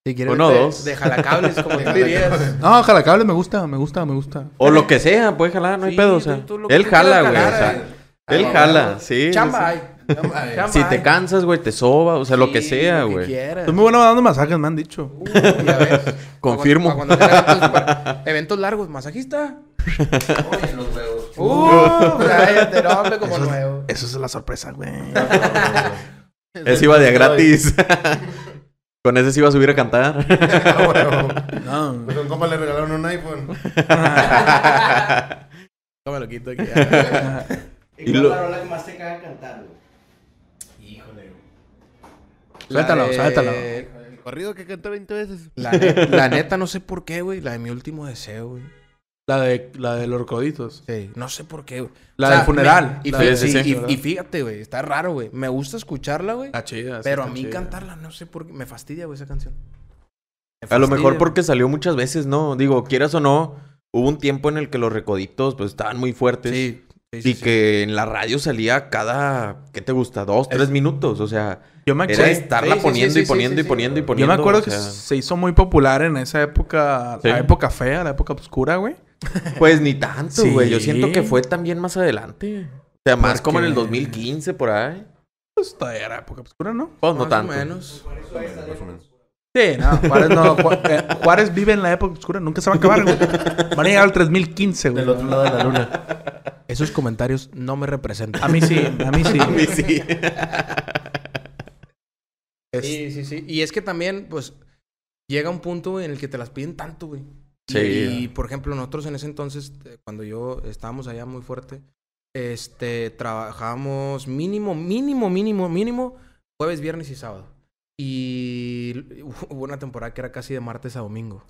Si quieres, Uno de, dos. de jalacables, como tú dirías. No, jalacables me gusta, me gusta, me gusta. O lo que sea, puede jalar, no hay pedo, o sea. tú Él jala, güey, o jalar, sea. eh. Él Ah, jala, sí. Chamba sí. hay. <laughs> Si te cansas, güey, te soba, o sea, lo que Sí, sea, lo que güey. quieras. Estoy muy bueno dando masajes, me han dicho. Uh, <laughs> ya ves. Confirmo. Cuando, cuando tenga eventos, <laughs> eventos largos, masajista. Oye, los huevos. Uh, cállate, no, hombre, como nuevo. Eso es la sorpresa, güey. Ese iba de gratis. Con ese se iba a subir a cantar. No. Pues a un compa le regalaron un iPhone. No me lo quito aquí. Y lo- la rola que más te caga cantar, güey? Híjole. Suéltalo, suéltalo. El corrido que canté 20 veces. La, ne- <laughs> la neta, no sé por qué, güey. La de mi último deseo, güey. La de, la de los croditos. Sí, no sé por qué, güey. La O sea, del funeral. me- y, La fí- de- Sí, sí, sí, sí. y- y fíjate, güey, está raro, güey. Me gusta escucharla, güey. Está chida. Pero a mí chida. cantarla, no sé por qué. Me fastidia, güey, esa canción. Me A lo mejor porque salió muchas veces, ¿no? Digo, quieras o no, hubo un tiempo en el que los recoditos pues estaban muy fuertes. Sí. Sí, sí, Y sí. que en la radio salía cada, ¿qué te gusta? Dos, tres minutos. O sea, Yo me era estarla poniendo y poniendo y poniendo y poniendo. yo me acuerdo o que se hizo muy popular en esa época, Sí. la época fea, la época oscura, güey. Pues ni tanto, Sí. güey. Yo siento que fue también más adelante. O sea, más como en el Porque- 2015, por ahí. Pues todavía era época oscura, ¿no? Pues no Más tanto. o menos. Más o menos. Sí, no, Juárez no. Eh, Juárez vive en la época oscura, nunca se va a acabar, güey. Van a llegar al 3015, güey. Del otro lado de la luna. Esos comentarios no me representan. A mí sí, a mí sí. A mí sí. Es- Sí, sí, sí. Y es que también, pues, llega un punto güey, en el que te las piden tanto, güey. Sí. Y, por ejemplo, nosotros en ese entonces, eh, cuando yo estábamos allá muy fuerte, este, trabajábamos mínimo, mínimo, mínimo, mínimo, jueves, viernes y sábado. Y <laughs> hubo una temporada que era casi de martes a domingo.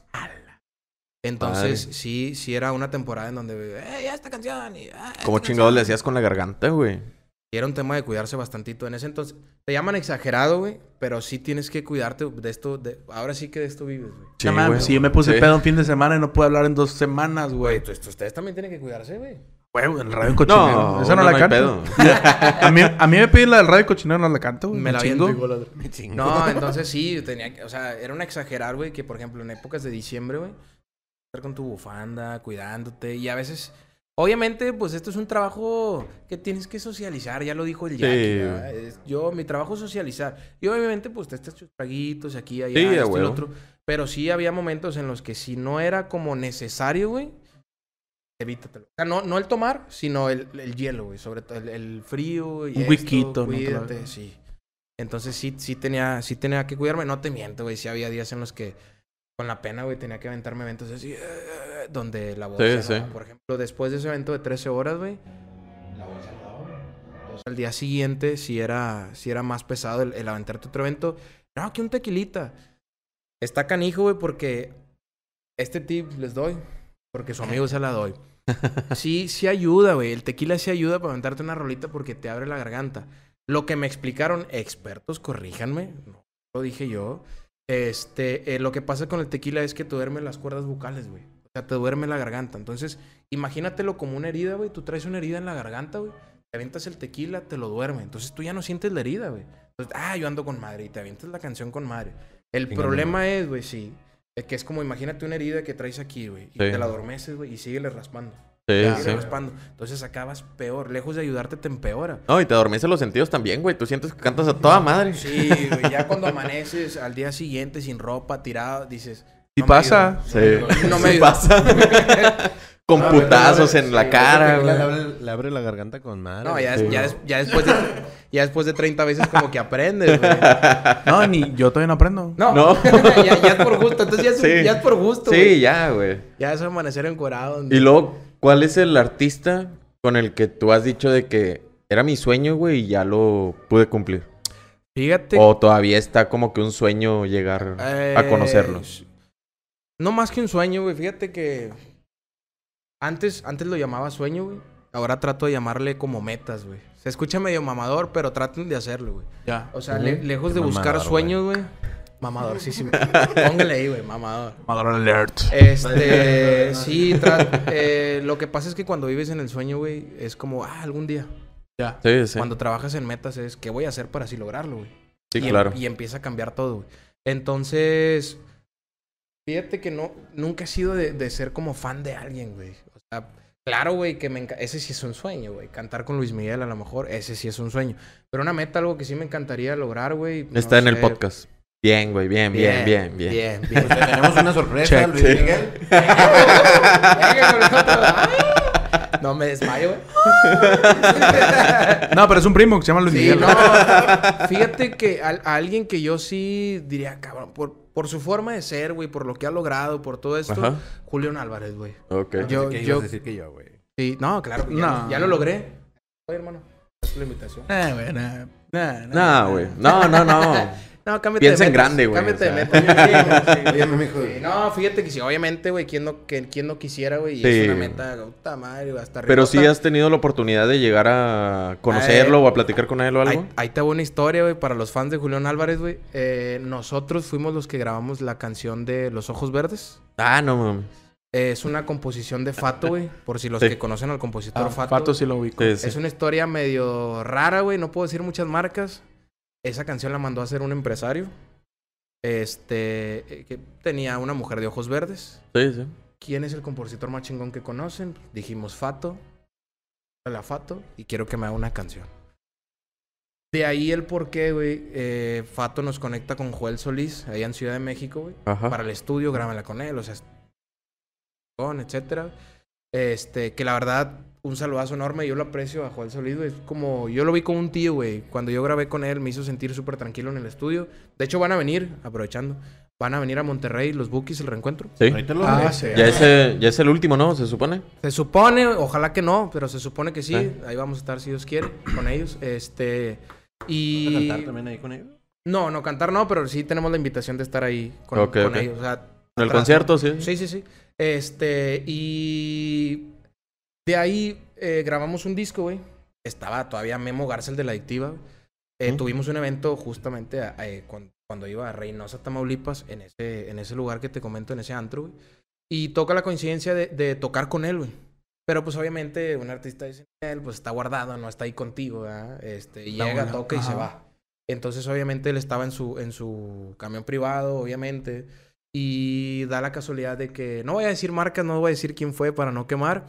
Entonces, Padre. sí, sí era una temporada en donde, eh, ya esta canción. Y, "Ah, esta canción". chingados le hacías con la garganta, güey. Y era un tema de cuidarse bastantito. En ese entonces, te llaman exagerado, güey, pero sí tienes que cuidarte de esto. De... Ahora sí que de esto vives, güey. Sí, güey. si yo me puse Sí. pedo un fin de semana y no pude hablar en dos semanas, güey. Ustedes también tienen que cuidarse, güey. Güey, el radio cochinero. No, Esa no, la canto. pedo. <laughs> A mí, a mí me piden la del radio cochinero, no la canto, güey. Me la chingo. Me chingo. No, entonces sí, tenía que, o sea, era un exagerar, güey, que por ejemplo en épocas de diciembre, güey, estar con tu bufanda, cuidándote, y a veces, obviamente, pues esto es un trabajo que tienes que socializar, ya lo dijo el Jackie, Sí. yo, mi trabajo es socializar, y obviamente, pues te estás tus traguitos aquí, allá, Sí, esto huevo. otro, pero sí había momentos en los que si no era como necesario, güey, evítatelo. O sea, no, no el tomar, sino el, el hielo, güey, sobre todo el, el frío y Un esto, whisquito, ¿no? cuídate, sí. Entonces sí, sí tenía, sí tenía que cuidarme, no te miento, güey. Sí había días en los que con la pena, güey, tenía que aventarme eventos así, eh, donde la bolsa, Sí, sí. Por ejemplo, después de ese evento de 13 horas, güey, la güey. Entonces, al día siguiente sí era, sí era más pesado el, el aventarte otro evento. No, que un tequilita. Está canijo, güey, porque este tip les doy, porque su amigo se la doy. Sí, sí ayuda, güey. El tequila sí ayuda para aventarte una rolita porque te abre la garganta. Lo que me explicaron expertos, corríjanme, no lo dije yo. Este, eh, lo que pasa con el tequila es que te duerme las cuerdas bucales, güey. O sea, te duerme la garganta. Entonces, imagínatelo como una herida, güey. Tú traes una herida en la garganta, güey. Te avientas el tequila, te lo duerme. Entonces tú ya no sientes la herida, güey. Entonces, ah, yo ando con madre y te avientas la canción con madre. El problema es, güey, sí, que es como imagínate una herida que traes aquí, güey, y Sí. te la adormeces, güey, y síguele raspando. Sí, Síguele sí. raspando. Entonces acabas peor. Lejos de ayudarte, te empeora. No, y te adormece los sentidos también, güey. Tú sientes que cantas a toda madre. Sí, güey, ya cuando amaneces al día siguiente sin ropa, tirado, dices... Y "No me pasa. ayudó". Sí. No me Sí pasa. <laughs> Con putazos en la sí, cara, Le güey. abre, le abre la garganta con madre. No, ya, Sí. ya, des- ya después de, ya después de 30 veces como que aprendes, güey. <laughs> No, ni yo todavía no aprendo. No, No. <laughs> ya, ya es por gusto. Entonces ya es, Sí. ya es por gusto, Sí, güey. ya, güey. Ya es amanecer encuerado. Y luego, ¿cuál es el artista con el que tú has dicho de que era mi sueño, güey, y ya lo pude cumplir? Fíjate. O todavía está como que un sueño llegar a eh, No más que un sueño, güey. Fíjate que antes, antes lo llamaba sueño, güey. Ahora trato de llamarle como metas, güey. Se escucha medio mamador, pero traten de hacerlo, güey. Ya. O sea, le- lejos de buscar mamador, sueños, güey. Mamador, sí, sí. <laughs> Póngale ahí, güey, mamador. Maduro alert. Este, <laughs> sí, eh, lo que pasa es que cuando vives en el sueño, güey, es como, ah, algún día. Ya. Sí, sí. Cuando trabajas en metas es, ¿qué voy a hacer para así lograrlo, güey? Sí, y, em- claro. y empieza a cambiar todo, güey. Entonces, fíjate que no, nunca he sido de, de ser como fan de alguien, güey. Claro, güey, que me ese sí es un sueño, güey. Cantar con Luis Miguel a lo mejor, ese sí es un sueño. Pero una meta, algo que sí me encantaría lograr, güey. no Está en el podcast. Bien, güey, bien, bien, bien, bien. Bien, bien. <laughs> Pues tenemos una sorpresa, Check. Luis Miguel. <laughs> No me desmayo, güey. No, pero es un primo que se llama Luis Sí, Miguel. no. Fíjate que a, a alguien que yo sí diría, cabrón, por, por su forma de ser, güey, por lo que ha logrado, por todo esto, Ajá. Julián Álvarez, güey. Ok. Yo- ¿Qué ibas yo- a decir que yo, güey? Sí, no, claro, ya, No. ya lo logré. Oye, hermano, haz la invitación. Eh, güey, nah, nah, güey. No, no, no. <laughs> No, cámbiate Piensa de en grande, güey, Cámbiate o de sea. <laughs> sí, Oye, sí. No, fíjate que sí, obviamente, güey, ¿quién no, que, quién no quisiera, güey? Y Sí. es una meta, puta madre, hasta Pero sí has tenido la oportunidad de llegar a conocerlo o a platicar con él o algo. Ahí, ahí te una historia, güey, para los fans de Julián Álvarez, güey. Eh, nosotros fuimos los que grabamos la canción de Los Ojos Verdes. Ah, no mames. Eh, es una composición de Fato, güey. Por si los Sí. que conocen al compositor Ah, Fato. Fato sí lo ubico. Sí, sí. Es una historia medio rara, güey. No puedo decir muchas marcas. Esa canción la mandó a hacer un empresario. Este, eh, que tenía una mujer de ojos verdes. Sí, sí. ¿Quién es el compositor más chingón que conocen? Dijimos Fato. La Fato. Y quiero que me haga una canción. De ahí el por qué, güey. eh, Fato nos conecta con Joel Solís, allá en Ciudad de México, güey. Para el estudio, grábala con él, o sea, con, etcétera. Este, que la verdad, un saludazo enorme. Yo lo aprecio a Joel Solís, güey. Es como, yo lo vi como un tío, güey. Cuando yo grabé con él, me hizo sentir súper tranquilo en el estudio. De hecho, van a venir, aprovechando. Van a venir a Monterrey los Bookies, el reencuentro. Sí. Ahorita lo Ah, veré. sí. Ya es, el- ya es el último, ¿no? Se supone. Se supone, ojalá que no, pero se supone que sí. Ah. Ahí vamos a estar si Dios quiere con ellos. Este. ¿Vas a Y. cantar también ahí con ellos? No, no, cantar no, pero sí tenemos la invitación de estar ahí con, con ellos. O sea, En el atrás, concierto, sí. Sí, sí, sí. Este, y de ahí eh, grabamos un disco, güey. Estaba todavía Memo Garza, el de la adictiva. Eh. Tuvimos un evento justamente a- eh, cuando, cuando iba a Reynosa, Tamaulipas, en ese, en ese lugar que te comento, en ese antro, güey. Y toca la coincidencia de, de tocar con él, güey. Pero pues obviamente un artista dice, él pues está guardado, no está ahí contigo, ¿verdad? Este, llega, toca y se va. Entonces obviamente él estaba en su, en su camión privado, obviamente. Y da la casualidad de que, no voy a decir marcas, no voy a decir quién fue para no quemar.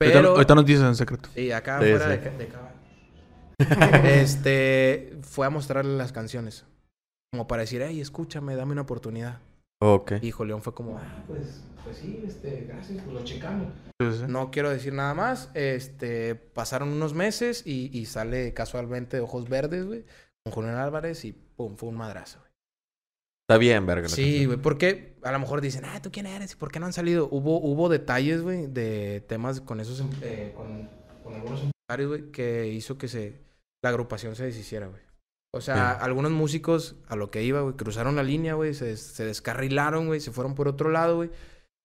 Ahorita, Pero... ahorita nos dices en secreto. Sí, acá Sí, fuera sí. de, de cámara. <laughs> este, fue a mostrarle las canciones. Como para decir, hey, escúchame, dame una oportunidad. Ok. Hijo, León fue como, ah, pues, pues sí, este, gracias, pues lo checamos. Sí, sí. No quiero decir nada más. Este, pasaron unos meses y, y sale casualmente Ojos Verdes, güey, con Julián Álvarez y pum, fue un madrazo, güey. Está bien, verga. Sí, güey, porque a lo mejor dicen, ah, ¿tú quién eres? ¿Y por qué no han salido? Hubo, hubo detalles, güey, de temas con esos, em- eh, con, con algunos empresarios, güey, que hizo que se, la agrupación se deshiciera, güey. O sea, Sí. algunos músicos, a lo que iba, güey, cruzaron la línea, güey, se, se descarrilaron, güey, se fueron por otro lado, güey.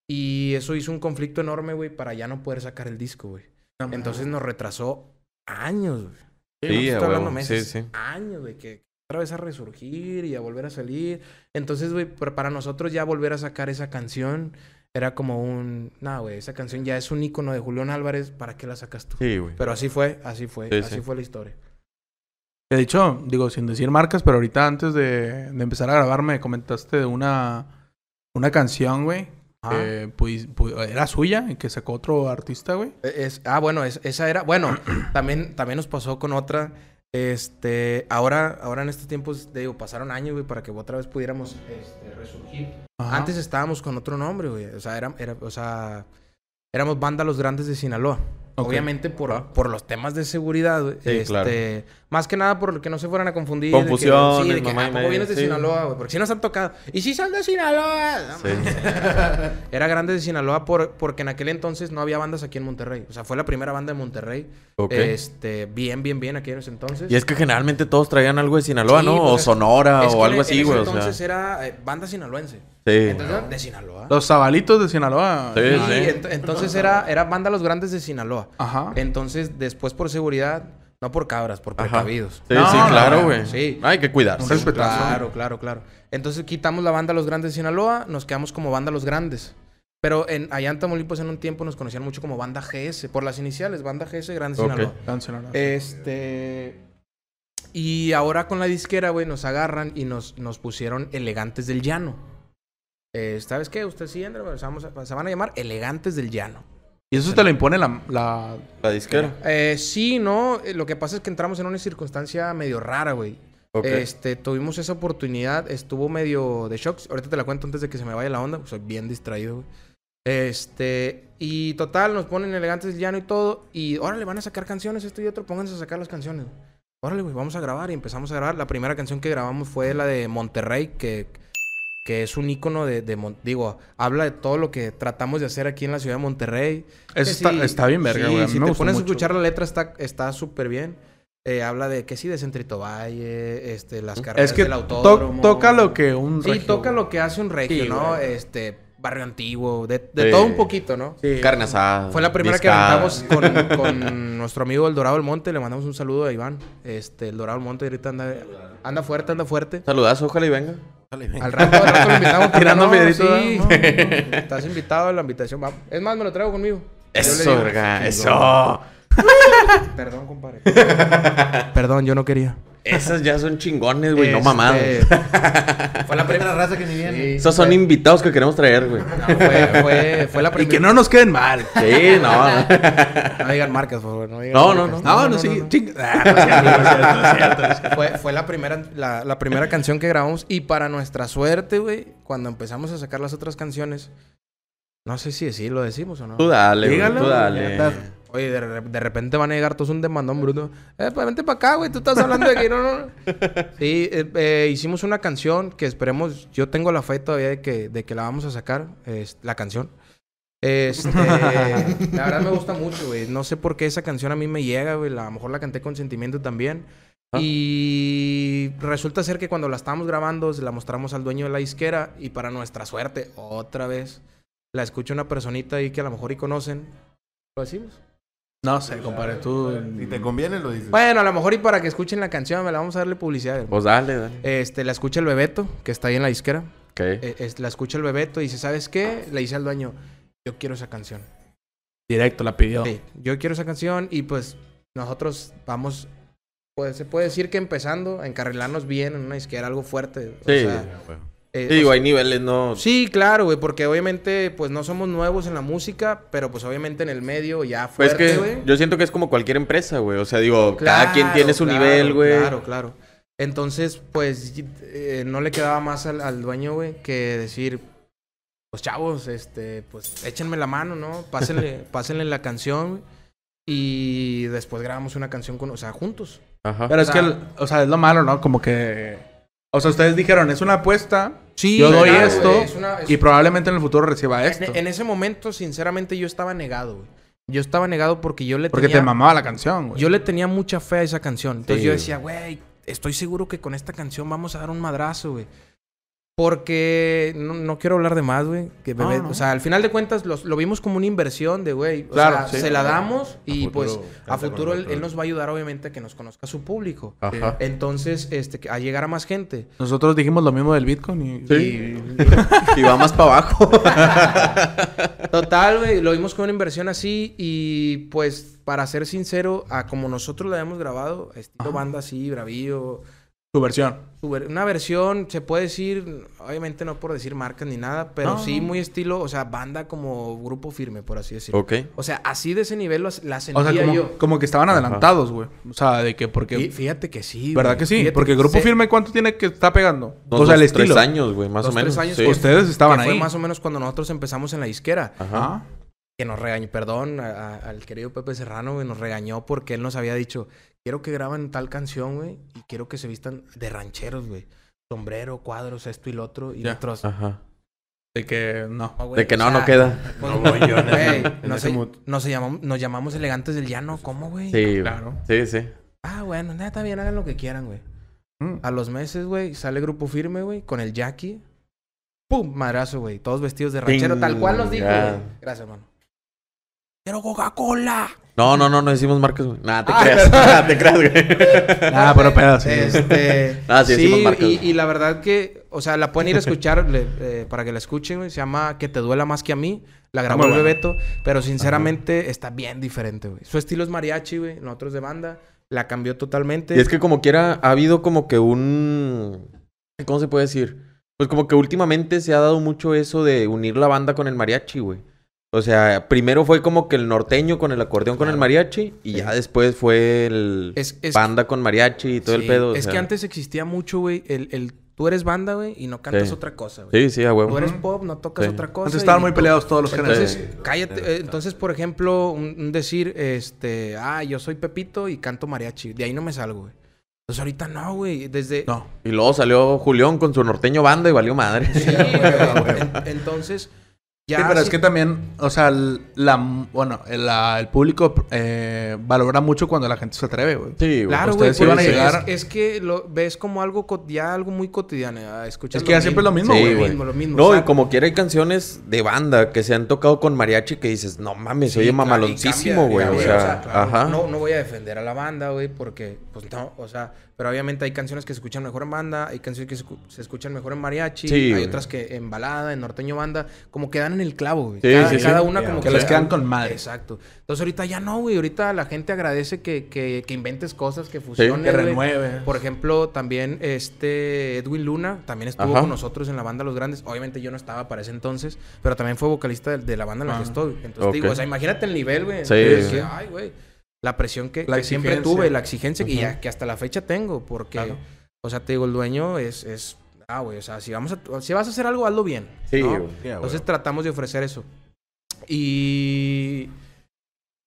Y eso hizo un conflicto enorme, güey, para ya no poder sacar el disco, güey. Entonces nos retrasó años, güey. Sí, no hablando meses, Sí, sí. años, güey, que otra vez a resurgir y a volver a salir. Entonces, güey, para nosotros ya volver a sacar esa canción era como un, nah, güey, esa canción ya es un icono de Julián Álvarez, ¿para qué la sacas tú? Sí, güey. Pero así fue, así fue, Sí, así sí. fue la historia. De hecho, digo, sin decir marcas, pero ahorita antes de, de empezar a grabar me comentaste de una, una canción, güey. Que pues, pues, era suya y que sacó otro artista, güey. Es, ah, bueno, es- esa era. Bueno, <clears throat> también, también nos pasó con otra. Este, ahora, ahora en estos tiempos, digo, pasaron años, güey, para que otra vez pudiéramos este, resurgir. Ajá. Antes estábamos con otro nombre, güey. O sea, era, era- o sea, éramos banda Los Grandes de Sinaloa. Obviamente por, por los temas de seguridad, güey. Sí, este, claro. Más que nada por que no se fueran a confundir. de que- Confusiones, sí, de que, mamá y ¿a poco media, vienes de sí. Sinaloa, güey? Porque si nos han tocado. ¿Y si son de Sinaloa? Sí. <laughs> era grande de Sinaloa por, porque en aquel entonces no había bandas aquí en Monterrey. O sea, fue la primera banda de Monterrey. Este, bien, bien, bien aquí en ese entonces. Y es que generalmente todos traían algo de Sinaloa, ¿no? pues o Sonora o algo así, en ese güey. O sea, entonces era eh, banda sinaloense. Sí. Entonces, de Sinaloa. Los Zabalitos de Sinaloa. Sí, Sí, sí. ent- entonces era, era banda Los Grandes de Sinaloa. Ajá. Entonces, después por seguridad, no por cabras, por Ajá. precavidos. Sí, No, sí, no, claro, güey. sí. Hay que cuidarse. Respetazo. Claro, claro, claro. Entonces quitamos la banda Los Grandes de Sinaloa, nos quedamos como banda Los Grandes. Pero en, allá en Tamaulipas en un tiempo nos conocían mucho como banda GS, por las iniciales, banda GS Grande Ok. Sinaloa. Gran Sinaloa. Este. Y ahora con la disquera, güey, nos agarran y nos, nos pusieron Elegantes del Llano. Eh, ¿Sabes qué? Usted sí, André, pues vamos a- se van a llamar Elegantes del Llano. Y eso te lo impone la... la... La disquera. Eh, sí, no. eh, Lo que pasa es que entramos en una circunstancia medio rara, güey. Ok. Este, tuvimos esa oportunidad, estuvo medio de shock. Ahorita te la cuento antes de que se me vaya la onda, soy bien distraído, güey. Este, y total, nos ponen elegantes del llano y todo. Y órale, van a sacar canciones, esto y otro, pónganse a sacar las canciones. güey. Órale, güey, vamos a grabar. Y empezamos a grabar. La primera canción que grabamos fue la de Monterrey, que, que es un ícono de, de digo, habla de todo lo que tratamos de hacer aquí en la ciudad de Monterrey. Eso está, sí, está bien verga, sí, güey. Si me te pones a escuchar la letra, está está súper bien. Eh, habla de que sí, de Centrito Valle, este, las carreras Es que del to- autódromo. toca lo que un... Sí, regio, toca güey. lo que hace un regio, Sí, ¿no? güey. Este, barrio antiguo, de, de Sí. todo un poquito, ¿no? Carne asada. Fue la primera discada. que aventamos <laughs> con, con nuestro amigo El Dorado del Monte. Le mandamos un saludo a Iván. Este, El Dorado del Monte ahorita anda, anda fuerte, anda fuerte. Saludazo, ojalá y venga. Al rato, al rato lo invitamos. <laughs> Tirando no, piedrito, sí. ¿no? <laughs> Estás invitado a la invitación. vamos. Es más, me lo traigo conmigo. Eso, verga. Eso. <laughs> Perdón, compadre. Perdón, yo no quería. Esas ya son chingones, güey. No Este, mamados. <laughs> Fue la primera raza que ni viene. Sí, Esos son fue- invitados que queremos traer, güey. no, fue, fue, fue la Y primera. que no nos queden mal. Sí, no. no. <laughs> No digan marcas, por favor. No, digan No, no. No, no, sí. no es cierto, no es cierto, no es cierto, no es cierto. Fue, la primera, la, la primera canción que grabamos. Y para nuestra suerte, güey, cuando empezamos a sacar las otras canciones, no sé si sí lo decimos o no. Tú dale, güey. Dígalo, Tú dale. Oye, de, de repente van a llegar todos un demandón bruto. Eh, pues vente para acá, güey. Tú estás hablando de que no, no. <laughs> Sí, eh, eh, hicimos una canción que esperemos. Yo tengo la fe todavía de que, de que la vamos a sacar. es la canción. Este, <laughs> la verdad me gusta mucho, güey. No sé por qué esa canción a mí me llega, güey. A lo mejor la canté con sentimiento también. Ah. Y resulta ser que cuando la estábamos grabando, se la mostramos al dueño de la disquera. Y para nuestra suerte, otra vez, la escucha una personita ahí que a lo mejor y conocen. Lo decimos. No sé, compadre, tú... Si te conviene, lo dices. Bueno, a lo mejor y para que escuchen la canción, me la vamos a darle publicidad. hermano. Pues dale, dale. Este, la escucha el Bebeto, que está ahí en la disquera. Ok. Eh, es- la escucha el Bebeto y dice, ¿sabes qué? Le dice al dueño, yo quiero esa canción. Directo la pidió. Sí, yo quiero esa canción y pues nosotros vamos, pues se puede decir que empezando a encarrilarnos bien en una disquera, algo fuerte. o Sí. sea, eh, Sí, o digo, sea, hay niveles, ¿no? Sí, claro, güey, porque obviamente pues no somos nuevos en la música, pero pues obviamente en el medio ya Pues fuerte, que güey. yo siento que es como cualquier empresa, güey. O sea, digo, cada quien tiene su claro, nivel, güey. Claro, claro. Entonces, pues, eh, no le quedaba más al, al dueño, güey, que decir, pues, chavos, este, pues, échenme la mano, ¿no? Pásenle, <laughs> pásenle la canción, güey, Y después grabamos una canción con, o sea, juntos. Ajá. Pero es que, el- o sea, es lo malo, ¿no? Como que... O sea, ustedes dijeron, es una apuesta Sí, Yo doy claro, esto güey, es una- es- y probablemente en el futuro reciba esto. en, en ese momento, sinceramente, yo estaba negado, güey. Yo estaba negado porque yo le Porque tenía... te mamaba la canción, güey. Yo le tenía mucha fe a esa canción. Entonces Sí, yo decía, güey, estoy seguro que con esta canción vamos a dar un madrazo, güey. Porque no, no quiero hablar de más, güey. Que bebé- No, no. O sea, al final de cuentas los- lo vimos como una inversión de, güey. O Claro, sea, sí. se la damos y futuro pues a futuro él, nos va a ayudar, obviamente, a que nos conozca su público. Ajá. Entonces, este, a llegar a más gente. Nosotros dijimos lo mismo del Bitcoin y... Sí. y <laughs> va más para abajo. <laughs> Total, güey, lo vimos con una inversión así y pues para ser sincero, a como nosotros lo habíamos grabado, estilo banda así, bravío, Su versión. una versión, se puede decir, obviamente no por decir marcas ni nada, pero No, sí no. muy estilo, o sea, banda como grupo firme, por así decirlo. ok. O sea, así de ese nivel la sentía O sea, como, yo. como que estaban Ajá. adelantados, güey. O sea, de que porque... Fí- Fíjate que sí. ¿Verdad güey. que sí? Fíjate porque que grupo firme, ¿cuánto tiene que está pegando? Unos o sea, el dos, estilo. Tres años, güey, más Dos, o menos. tres años Sí. que- Ustedes estaban que fue ahí. más o menos cuando nosotros empezamos en la disquera. Ajá. Ajá. que nos regañó, perdón, a- a- al querido Pepe Serrano, güey, nos regañó porque él nos había dicho, quiero que graben tal canción, güey, y quiero que se vistan de rancheros, güey. Sombrero, cuadros, esto y lo otro, y Ya. nosotros... Ajá. De que no. "No, güey, De que no, sea, no queda. pues, No voy yo en güey, ese- en nos, llamamos, nos llamamos elegantes del llano, ¿cómo, güey? Sí, güey. Claro. Sí, sí. Ah, bueno, nada, está bien, hagan lo que quieran, güey. Mm. A los meses, güey, sale Grupo Firme, güey, con el Jackie. ¡Pum! Madrazo, güey. Todos vestidos de ranchero, tal cual dijo, Chinga. güey. Gracias, hermano. ¡Quiero Coca-Cola! No, no, no, no decimos marcas, güey. Nada, te Ah, creas. Nada, te creas, güey. <laughs> Ah, pero pedo, sí. Este, <laughs> Ah, sí, sí, decimos marcas, y, la verdad que, o sea, la pueden ir a escuchar le- eh, para que la escuchen, güey. Se llama Que te duela más que a mí. La grabó muy el. Bebeto, pero sinceramente está bien diferente, güey. Su estilo es mariachi, güey. Nosotros de banda. La cambió totalmente. Y es que como quiera, ha habido como que un... ¿Cómo se puede decir? Pues como que últimamente se ha dado mucho eso de unir la banda con el mariachi, güey. O sea, primero fue como que el norteño con el acordeón con el mariachi y ya después fue el Es- es- banda con mariachi y todo el pedo. Es sea. que antes existía mucho, güey, el, el tú eres banda, güey, y no cantas Sí. otra cosa, güey. Sí, sí, a huevo. Tú eres pop, no tocas Sí. otra cosa. Antes estaban muy peleados todos los géneros. Entonces, Sí. cállate. eh, Entonces, por ejemplo, un, un decir, este, ah, yo soy Pepito y canto mariachi. De ahí no me salgo, güey. Entonces, ahorita no, güey. Desde. No. Y luego salió Julián con su norteño banda y valió madre. Sí, <laughs> güey. <laughs> En- entonces, ya. sí, pero es que también, o sea, el- la, bueno, el, la- el público eh, valora mucho cuando la gente se atreve, güey. Sí, güey. Claro, güey. ustedes iban a llegar- Es, es que lo ves como algo, ya algo muy cotidiano. ah, escuchas Es que ya siempre es lo mismo, Sí, güey. Lo güey. mismo, lo mismo. No, o y como quiera hay canciones de banda que se han tocado con mariachi que dices, no mames, Sí, oye claro, mamaloncísimo, güey. O sea, claro, ajá. No, no voy a defender a la banda, güey, porque, pues no, o sea, pero obviamente hay canciones que se escuchan mejor en banda, hay canciones que se, escu- se escuchan mejor en mariachi, Sí, hay güey. otras que en balada, en norteño banda, como que dan en el clavo, güey. Sí, cada, sí, cada una como que que, les quedan con madre. Exacto. Entonces ahorita ya no, güey, ahorita la gente agradece que, que, que inventes cosas, que fusiones, Que renueve. Por ejemplo, también este Edwin Luna también estuvo Ajá. con nosotros en la banda Los Grandes. Obviamente yo no estaba para ese entonces, pero también fue vocalista de, de la banda en la que Ah. estoy. Entonces Ok. digo, o sea, imagínate el nivel, güey. Sí. Que, ay, güey. La presión que, La que siempre tuve, la exigencia que, Ujú. ya, que hasta la fecha tengo, porque, Claro. o sea, te digo, el dueño es, es ah, güey, o sea, si, vamos a, si vas a hacer algo, hazlo bien. Sí, ¿no? a Entonces tratamos de ofrecer eso. Y.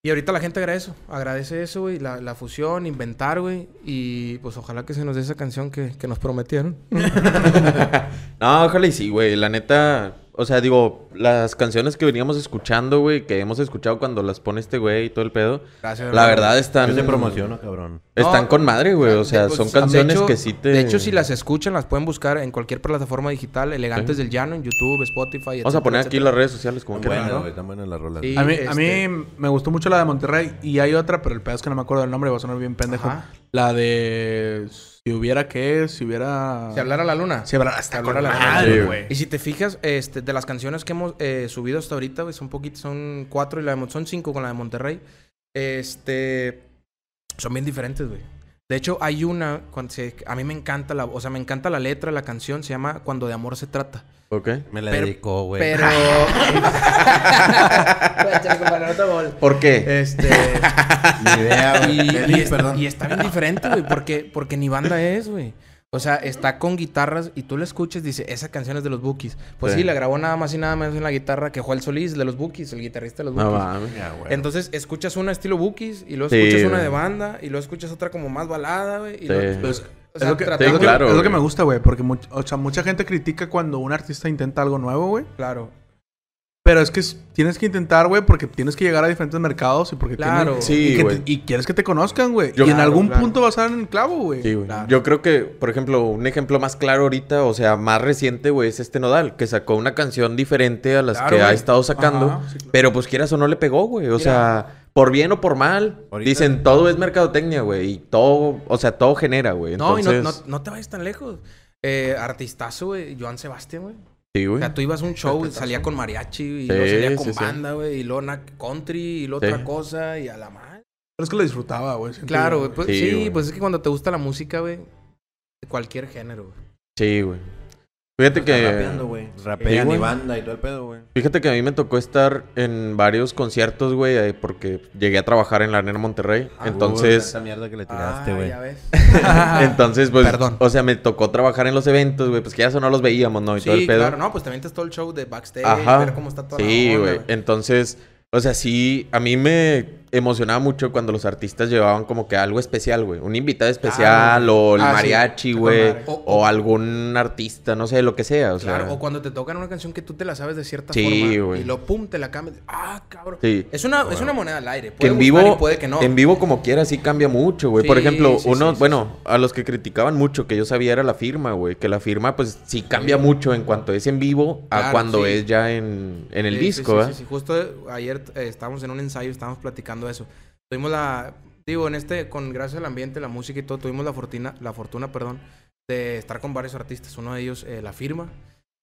Y ahorita la gente agradece eso. Agradece eso, güey. La, la fusión, inventar, güey. Y pues ojalá que se nos dé esa canción que, que nos prometieron. <laughs> No, ojalá y sí, güey. La neta, o sea, digo, las canciones que veníamos escuchando, güey, que hemos escuchado cuando las pone este güey y todo el pedo, Gracias. la hermano. verdad están... Yo te promociono, cabrón. Están No, con madre, güey. O sea, De- son pues, canciones hecho- que sí te... De hecho, si las escuchan, las pueden buscar en cualquier plataforma digital. Elegantes Sí. del Llano, en YouTube, Spotify. Vamos a poner aquí etcétera. las redes sociales como Están quieran, buenas, ¿no? güey, están buenas las rolas. Sí. A mí, este- a mí me gustó mucho la de Monterrey y hay otra, pero el pedo es que no me acuerdo del nombre, va a sonar bien pendejo. Ajá. La de si hubiera qué, si hubiera... Si hablara la luna. Si hablara... Con hablara la luna. güey. Y si te fijas, este, de las canciones que hemos eh, subido hasta ahorita, güey, son poquitas, son cuatro y la de, son cinco con la de Monterrey. Este, son bien diferentes, güey. De hecho, hay una, cuando se- a mí me encanta la, o sea, me encanta la letra, la canción, se llama Cuando de amor se trata. Ok. Me la Pero- dedicó, güey. Pero... <laughs> ¿Por qué? este... <laughs> Ni idea, güey. y, y está bien diferente, güey, porque, porque ni banda es, güey. O sea, está con guitarras y tú la escuchas y dice, esa canción es de los Bookies. Pues sí. Sí. la grabó nada más y nada menos en la guitarra que Joel Solís, de los Bookies, el guitarrista de los No Bookies. güey. Entonces, escuchas una estilo Bookies y luego Sí, escuchas una güey. de banda y luego escuchas otra como más balada, güey. y Sí. luego- Pues, o sea, es lo que, tratamos- es lo que- claro, es lo que me gusta, güey, porque much- o sea, mucha gente critica cuando un artista intenta algo nuevo, güey. Claro. Pero es que es- tienes que intentar, güey, porque tienes que llegar a diferentes mercados y porque Claro. tienes- Sí, y, que güey. te- y quieres que te conozcan, güey. Y en Claro, algún claro. punto vas a dar en el clavo, güey. Sí, güey. Claro. Yo creo que, por ejemplo, un ejemplo más claro ahorita, o sea, más reciente, güey, es este Nodal, que sacó una canción diferente a las Claro, que ha estado sacando. Ajá, sí, claro. Pero pues quieras o no le pegó, güey. O Mira. sea, por bien o por mal, Ahorita- dicen todo es mercadotecnia, güey. Y todo, o sea, todo genera, güey. No, Entonces, y no, no, no te vayas tan lejos. Eh, artistazo, güey. Joan Sebastián, güey. Sí, O sea, tú ibas a un show y salía con mariachi y Sí, luego salía con sí, sí. banda, güey. Y luego country y luego Sí. otra cosa y a la madre. Pero es que lo disfrutaba, güey. Claro, güey. Pues, Sí, sí, güey. pues es que cuando te gusta la música, güey. De cualquier género, güey. Sí, güey. Fíjate que... rapeando, güey. Rapean güey. y banda y todo el pedo, güey. Fíjate que a mí me tocó estar en varios conciertos, güey, eh, porque llegué a trabajar en la Arena Monterrey. Ah, Entonces, Esa mierda que le tiraste, Ah, güey. ya ves. <laughs> entonces, pues, Perdón. o sea, me tocó trabajar en los eventos, güey, pues que ya eso no los veíamos, ¿no? Y todo el Sí, pedo. claro. No, pues también te todo el show de backstage, Ajá. ver cómo está toda Sí, güey. Entonces, o sea, sí, a mí me emocionaba mucho cuando los artistas llevaban como que algo especial, güey. Un invitado especial o el Ah, mariachi, güey. O- O, o- algún artista, no sé, lo que sea. O sea, Claro, o cuando te tocan una canción que tú te la sabes de cierta Sí, forma güey. y lo pum, te la cambias. Ah, cabrón. Sí. Es una, es una moneda al aire. Que Puede en gustar vivo, y puede que no. en vivo como quiera sí cambia mucho, güey. Por ejemplo, sí, uno, sí, sí, bueno, a los que criticaban mucho que yo sabía era la firma, güey. Que la firma pues sí cambia mucho en cuanto es en vivo a Claro, cuando sí. es ya en, en el disco, sí, ¿verdad? sí, sí. Justo ayer eh, estábamos en un ensayo, estábamos platicando eso. Tuvimos la, digo, en este, con gracias al ambiente, la música y todo, tuvimos la fortuna, la fortuna, perdón, de estar con varios artistas. Uno de ellos, eh, La Firma.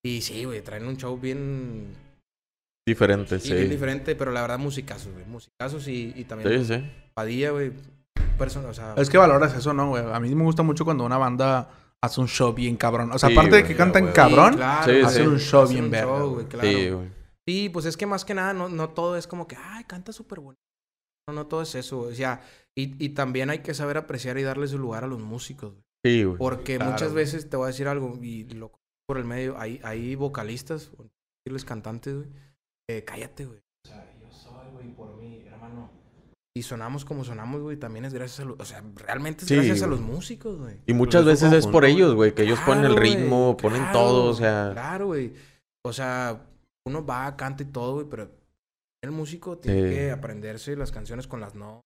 Y sí, güey, traen un show bien, Diferente, sí, sí. bien diferente, pero la verdad musicazos, güey. Musicazos y, y también Sí, sí. Padilla, güey. Persona, o sea, Es que valoras eso, ¿no, güey? A mí me gusta mucho cuando una banda hace un show bien cabrón. O sea, Sí, aparte de que cantan güey. cabrón, Sí, claro, Sí, un show bien un verga, show, güey. güey, claro. Sí, güey. Sí, pues es que más que nada, no, no todo es como que, ay, canta súper bonito. No, no todo es eso, güey. O sea, y, y también hay que saber apreciar y darle su lugar a los músicos, güey. Sí, güey. Porque Claro, muchas güey. veces te voy a decir algo, y lo por el medio, hay, hay vocalistas, o decirles cantantes, güey. eh, cállate, güey. O sea, yo soy, güey, por mí, hermano. Y sonamos como sonamos, güey, también es gracias a los... O sea, realmente es Sí, gracias a los músicos, güey. Y muchas veces es por ellos, güey, que ellos ponen el güey, ritmo, ponen claro, todo, o sea. Claro, güey. O sea, uno va, canta y todo, güey, pero el músico tiene Sí. que aprenderse las canciones con las no.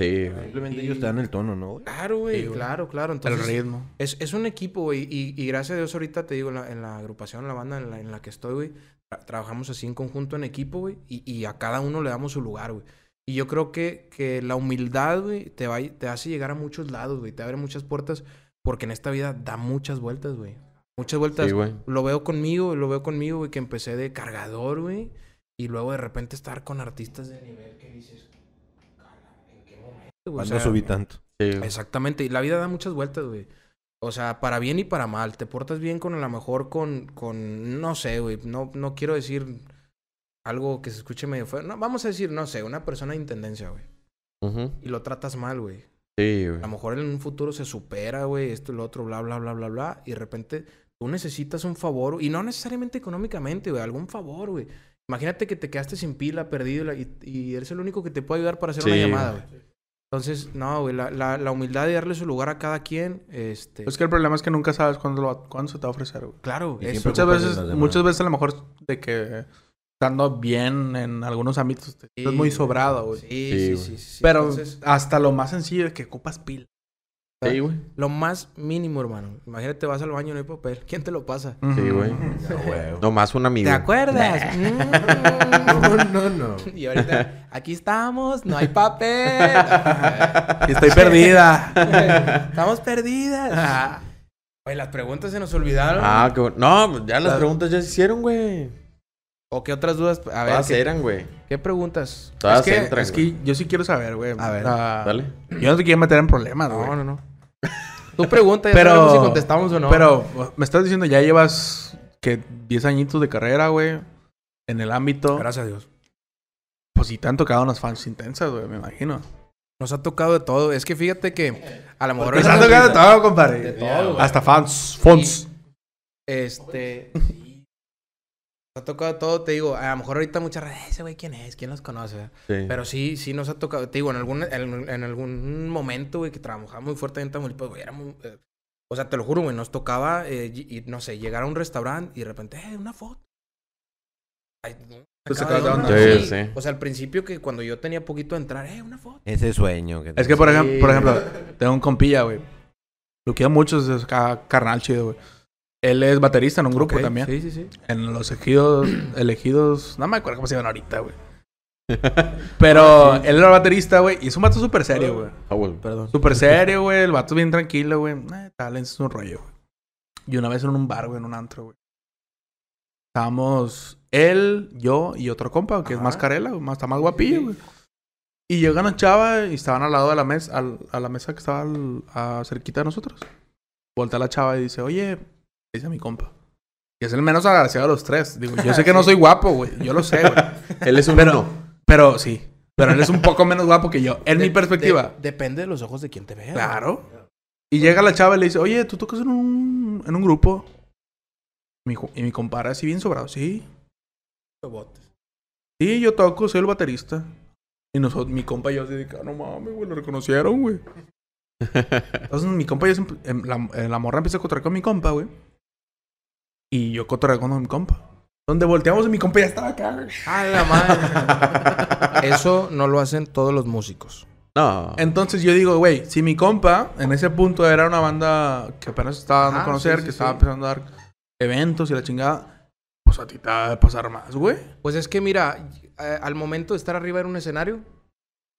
Sí. Simplemente ellos te dan el tono, ¿no, güey? Claro, güey, Sí, güey. claro, claro. el Entonces, ritmo. es, es un equipo, güey. Y, y gracias a Dios ahorita te digo, en la, en la agrupación, en la banda en la, en la que estoy, güey, tra- trabajamos así en conjunto, en equipo, güey. Y, y a cada uno le damos su lugar, güey. Y yo creo que, que la humildad, güey, te, va, te hace llegar a muchos lados, güey. Te abre muchas puertas. Porque en esta vida da muchas vueltas, güey. Muchas vueltas. Sí, güey. Lo veo conmigo, lo veo conmigo, güey, que empecé de cargador, güey. Y luego de repente estar con artistas de nivel que dices, "Cala, ¿en qué momento? güey?" O sea, subí tanto. Exactamente, y la vida da muchas vueltas, güey. O sea, para bien y para mal. Te portas bien con a lo mejor con, con no sé, güey. No, no quiero decir algo que se escuche medio feo. No, vamos a decir, no sé, una persona de intendencia, güey. Y lo tratas mal, güey. Sí, A güey. lo mejor en un futuro se supera, güey, esto y lo otro, bla, bla, bla, bla, bla. Y de repente tú necesitas un favor, y no necesariamente económicamente, güey, algún favor, güey. Imagínate que te quedaste sin pila, perdido, y, la- y, eres el único que te puede ayudar para hacer una llamada, güey. Entonces, no, güey, la, la, la humildad de darle su lugar a cada quien, este... Es que el problema es que nunca sabes cuándo, lo, cuándo se te va a ofrecer, güey. claro, eso, Muchas veces, muchas veces a lo mejor de que estando bien en algunos ámbitos te Sí, estás muy sobrado, güey. Sí, Sí, sí, sí, sí, sí. Pero Entonces, hasta lo más sencillo es que ocupas pila. Sí, güey. lo más mínimo, hermano. Imagínate, vas al baño y no hay papel. ¿Quién te lo pasa? Sí, güey. No, güey. Nomás un amigo. ¿Te acuerdas? <laughs> No, no, no. <laughs> y ahorita, aquí estamos, no hay papel. <laughs> Y estoy perdida. Estamos perdidas. Oye, las preguntas se nos olvidaron. Ah, qué bueno. No, ya las preguntas ya se hicieron, güey. ¿O qué otras dudas? A ver, Todas ¿qué, eran, güey. qué preguntas? Todas es que, entran, es güey. que yo sí quiero saber, güey. A ver, Dale. Yo no te quiero meter en problemas, güey. No, no, no. Tú pregunta, ya Pero- sabemos si contestamos o no. Pero me estás diciendo, ya llevas que 10 añitos de carrera, güey. En el ámbito. Gracias a Dios. Pues sí te han tocado unas fans intensas, güey, me imagino. Nos ha tocado de todo. Es que fíjate que a lo mejor... Nos ha tocado de todo, compadre. De todo, güey. Hasta fans. Fans. Este. <laughs> ha tocado todo, te digo. A lo mejor ahorita muchas redes, ese güey, ¿quién es? ¿Quién los conoce? Sí. Pero sí, sí nos ha tocado. Te digo, en algún, en, en algún momento, güey, que trabajaba muy fuerte en Tamaulipas, güey, era muy. eh, o sea, te lo juro, güey, nos tocaba, eh, y, y, no sé, llegar a un restaurante y de repente, eh, una foto. ay, no, sacaba de onda. Sí, Sí. O sea, al principio que cuando yo tenía poquito de entrar, eh, una foto. Ese sueño que Es que, por, Sí. ejem- por ejemplo, tengo un compilla, güey. Lo quiero mucho, es acá carnal chido, güey. Él es baterista en un grupo Ok, también. Sí, sí, sí. En los ejidos, <clears throat> elegidos, no me acuerdo cómo se llaman ahorita, güey. <laughs> Pero él era baterista, güey, y es un vato súper serio, güey. Ah, güey. Perdón. Súper serio, güey. El vato bien tranquilo, güey. Eh, tal, es un rollo, güey. Y una vez en un bar, güey, en un antro, güey. Estábamos él, yo y otro compa, que es Ajá. más carela, güey, más, está más guapillo, güey. Y llega una chava y estaban al lado de la mesa, al- a la mesa que estaba al- a cerquita de nosotros. Voltea la chava y dice, oye, dice a mi compa. Y es el menos agraciado de los tres. Digo, yo sé que no <laughs> soy guapo, güey. Yo lo sé, güey. <laughs> Él es un Pero, uno. pero sí. Pero él es un poco menos guapo que yo. En mi perspectiva. de- depende de los ojos de quien te vea. Claro. Y llega la chava y le dice, oye, ¿tú tocas en un, en un grupo? Mi, y mi compadre así bien sobrado, sí. Sí, yo toco, soy el baterista. Y nosotros, mi compa y yo así de "Ah, no mames, güey, lo reconocieron, güey. <laughs> Entonces mi compa y yo, em, la, eh, la morra empieza a cotorrear con mi compa, güey. Y yo cotorreo con mi compa. Donde volteamos y mi compa ya estaba acá, güey. A la madre. <laughs> Eso no lo hacen todos los músicos. No. Entonces yo digo, güey, si mi compa en ese punto era una banda que apenas estaba dando a Ajá, conocer, sí, sí, que estaba sí. empezando a dar eventos y la chingada, pues a ti te va a pasar más, güey. Pues es que mira, eh, al momento de estar arriba en un escenario,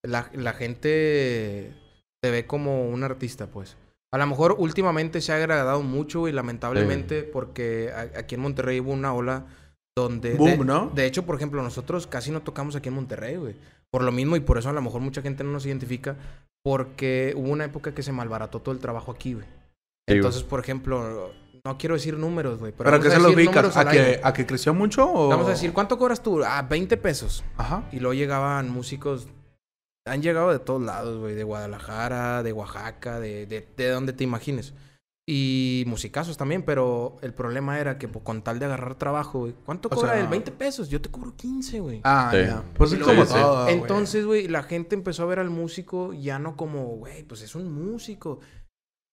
la, la gente te ve como un artista, pues. A lo mejor últimamente se ha agradado mucho y lamentablemente porque a- aquí en Monterrey hubo una ola donde... Boom, de, ¿no? De hecho, por ejemplo, nosotros casi no tocamos aquí en Monterrey, güey. Por lo mismo y por eso a lo mejor mucha gente no nos identifica porque hubo una época que se malbarató todo el trabajo aquí, güey. güey. Entonces, por ejemplo, no quiero decir números, güey. Pero, Pero, a se decir ubicas, ¿a que, ¿a que creció mucho o...? Vamos a decir, ¿cuánto cobras tú? Ah, 20 pesos. Ajá. Y luego llegaban músicos. Han llegado de todos lados, güey. De Guadalajara, de Oaxaca, de, de, de donde te imagines. Y musicazos también, pero el problema era que pues, con tal de agarrar trabajo, güey. ¿Cuánto O cobra sea- él? 20 pesos. Yo te cobro 15, güey. Ah, Sí. ya. Pues es como Sí, todo, güey. Entonces, güey, la gente empezó a ver al músico ya no como, güey, pues es un músico.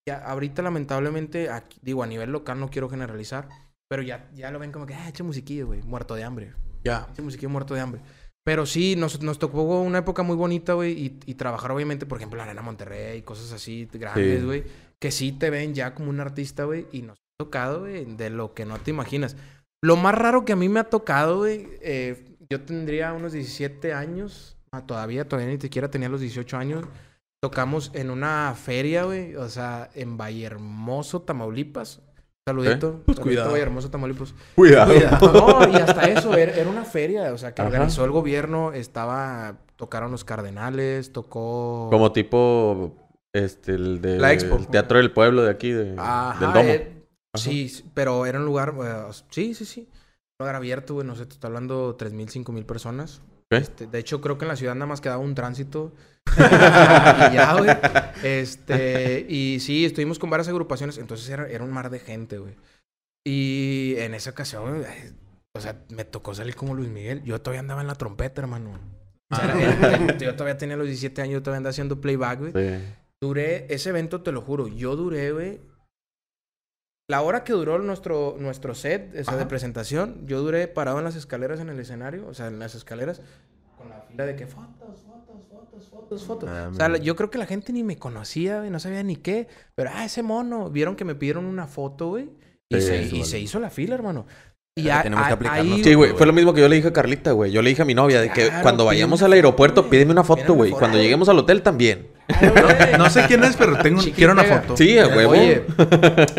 Ya, ahorita, lamentablemente, aquí- digo, a nivel local no quiero generalizar, pero ya, ya lo ven como que, ah, eche musiquillo, güey, muerto de hambre. Ya. Ese musiquillo muerto de hambre. Pero sí, nos, nos tocó una época muy bonita, güey, y, y trabajar, obviamente, por ejemplo, la Arena Monterrey, cosas así grandes, Sí. güey, que sí te ven ya como un artista, güey, y nos ha tocado, güey, de lo que no te imaginas. Lo más raro que a mí me ha tocado, güey, eh, yo tendría unos 17 años, ah, todavía, todavía ni siquiera tenía los 18 años. Tocamos en una feria, güey, o sea, en Vallehermoso, Tamaulipas. Saludito. Pues saludito, cuidado. Vallehermoso, Tamaulipas. Cuidado. No, y hasta <laughs> eso, era, era una feria, o sea, que Ajá. organizó el gobierno, estaba, tocaron los cardenales, tocó... Como tipo. Este, el de. La Expo. El Teatro del Pueblo de aquí, de, Ajá, del Domo. eh, sí, pero era un lugar, eh, sí, sí, sí, un lugar abierto, güey, no sé, te está hablando 3.000, 5.000 personas. Ok. Este, de hecho, creo que en la ciudad nada más quedaba un tránsito. <laughs> y ya, <laughs> güey. Este, y sí, estuvimos con varias agrupaciones, entonces era, era un mar de gente, güey. Y en esa ocasión, güey, o sea, me tocó salir como Luis Miguel. Yo todavía andaba en la trompeta, hermano. O sea, era- era- yo todavía tenía los 17 años, yo todavía andaba haciendo playback, güey. Sí. Duré, ese evento te lo juro, yo duré, güey. La hora que duró nuestro, nuestro set, o sea, de presentación, yo duré parado en las escaleras en el escenario, o sea, en las escaleras, con la fila de que fotos, fotos, fotos. Ah, o sea, man. yo creo que la gente ni me conocía, güey, no sabía ni qué, pero, ah, ese mono, vieron que me pidieron una foto, güey, y, Sí, se, eso y vale. se hizo la fila, hermano. Y Ya a- tenemos que a- aplicarnos ahí, Sí, güey, güey. fue lo mismo que yo le dije a Carlita, güey. Yo le dije a mi novia de que Claro, cuando vayamos al aeropuerto, güey. pídeme una foto, güey. Cuando lleguemos al hotel también. Claro, güey. <laughs> No sé quién es, pero tengo, quiero una pega. foto. Sí, huevo. Oye,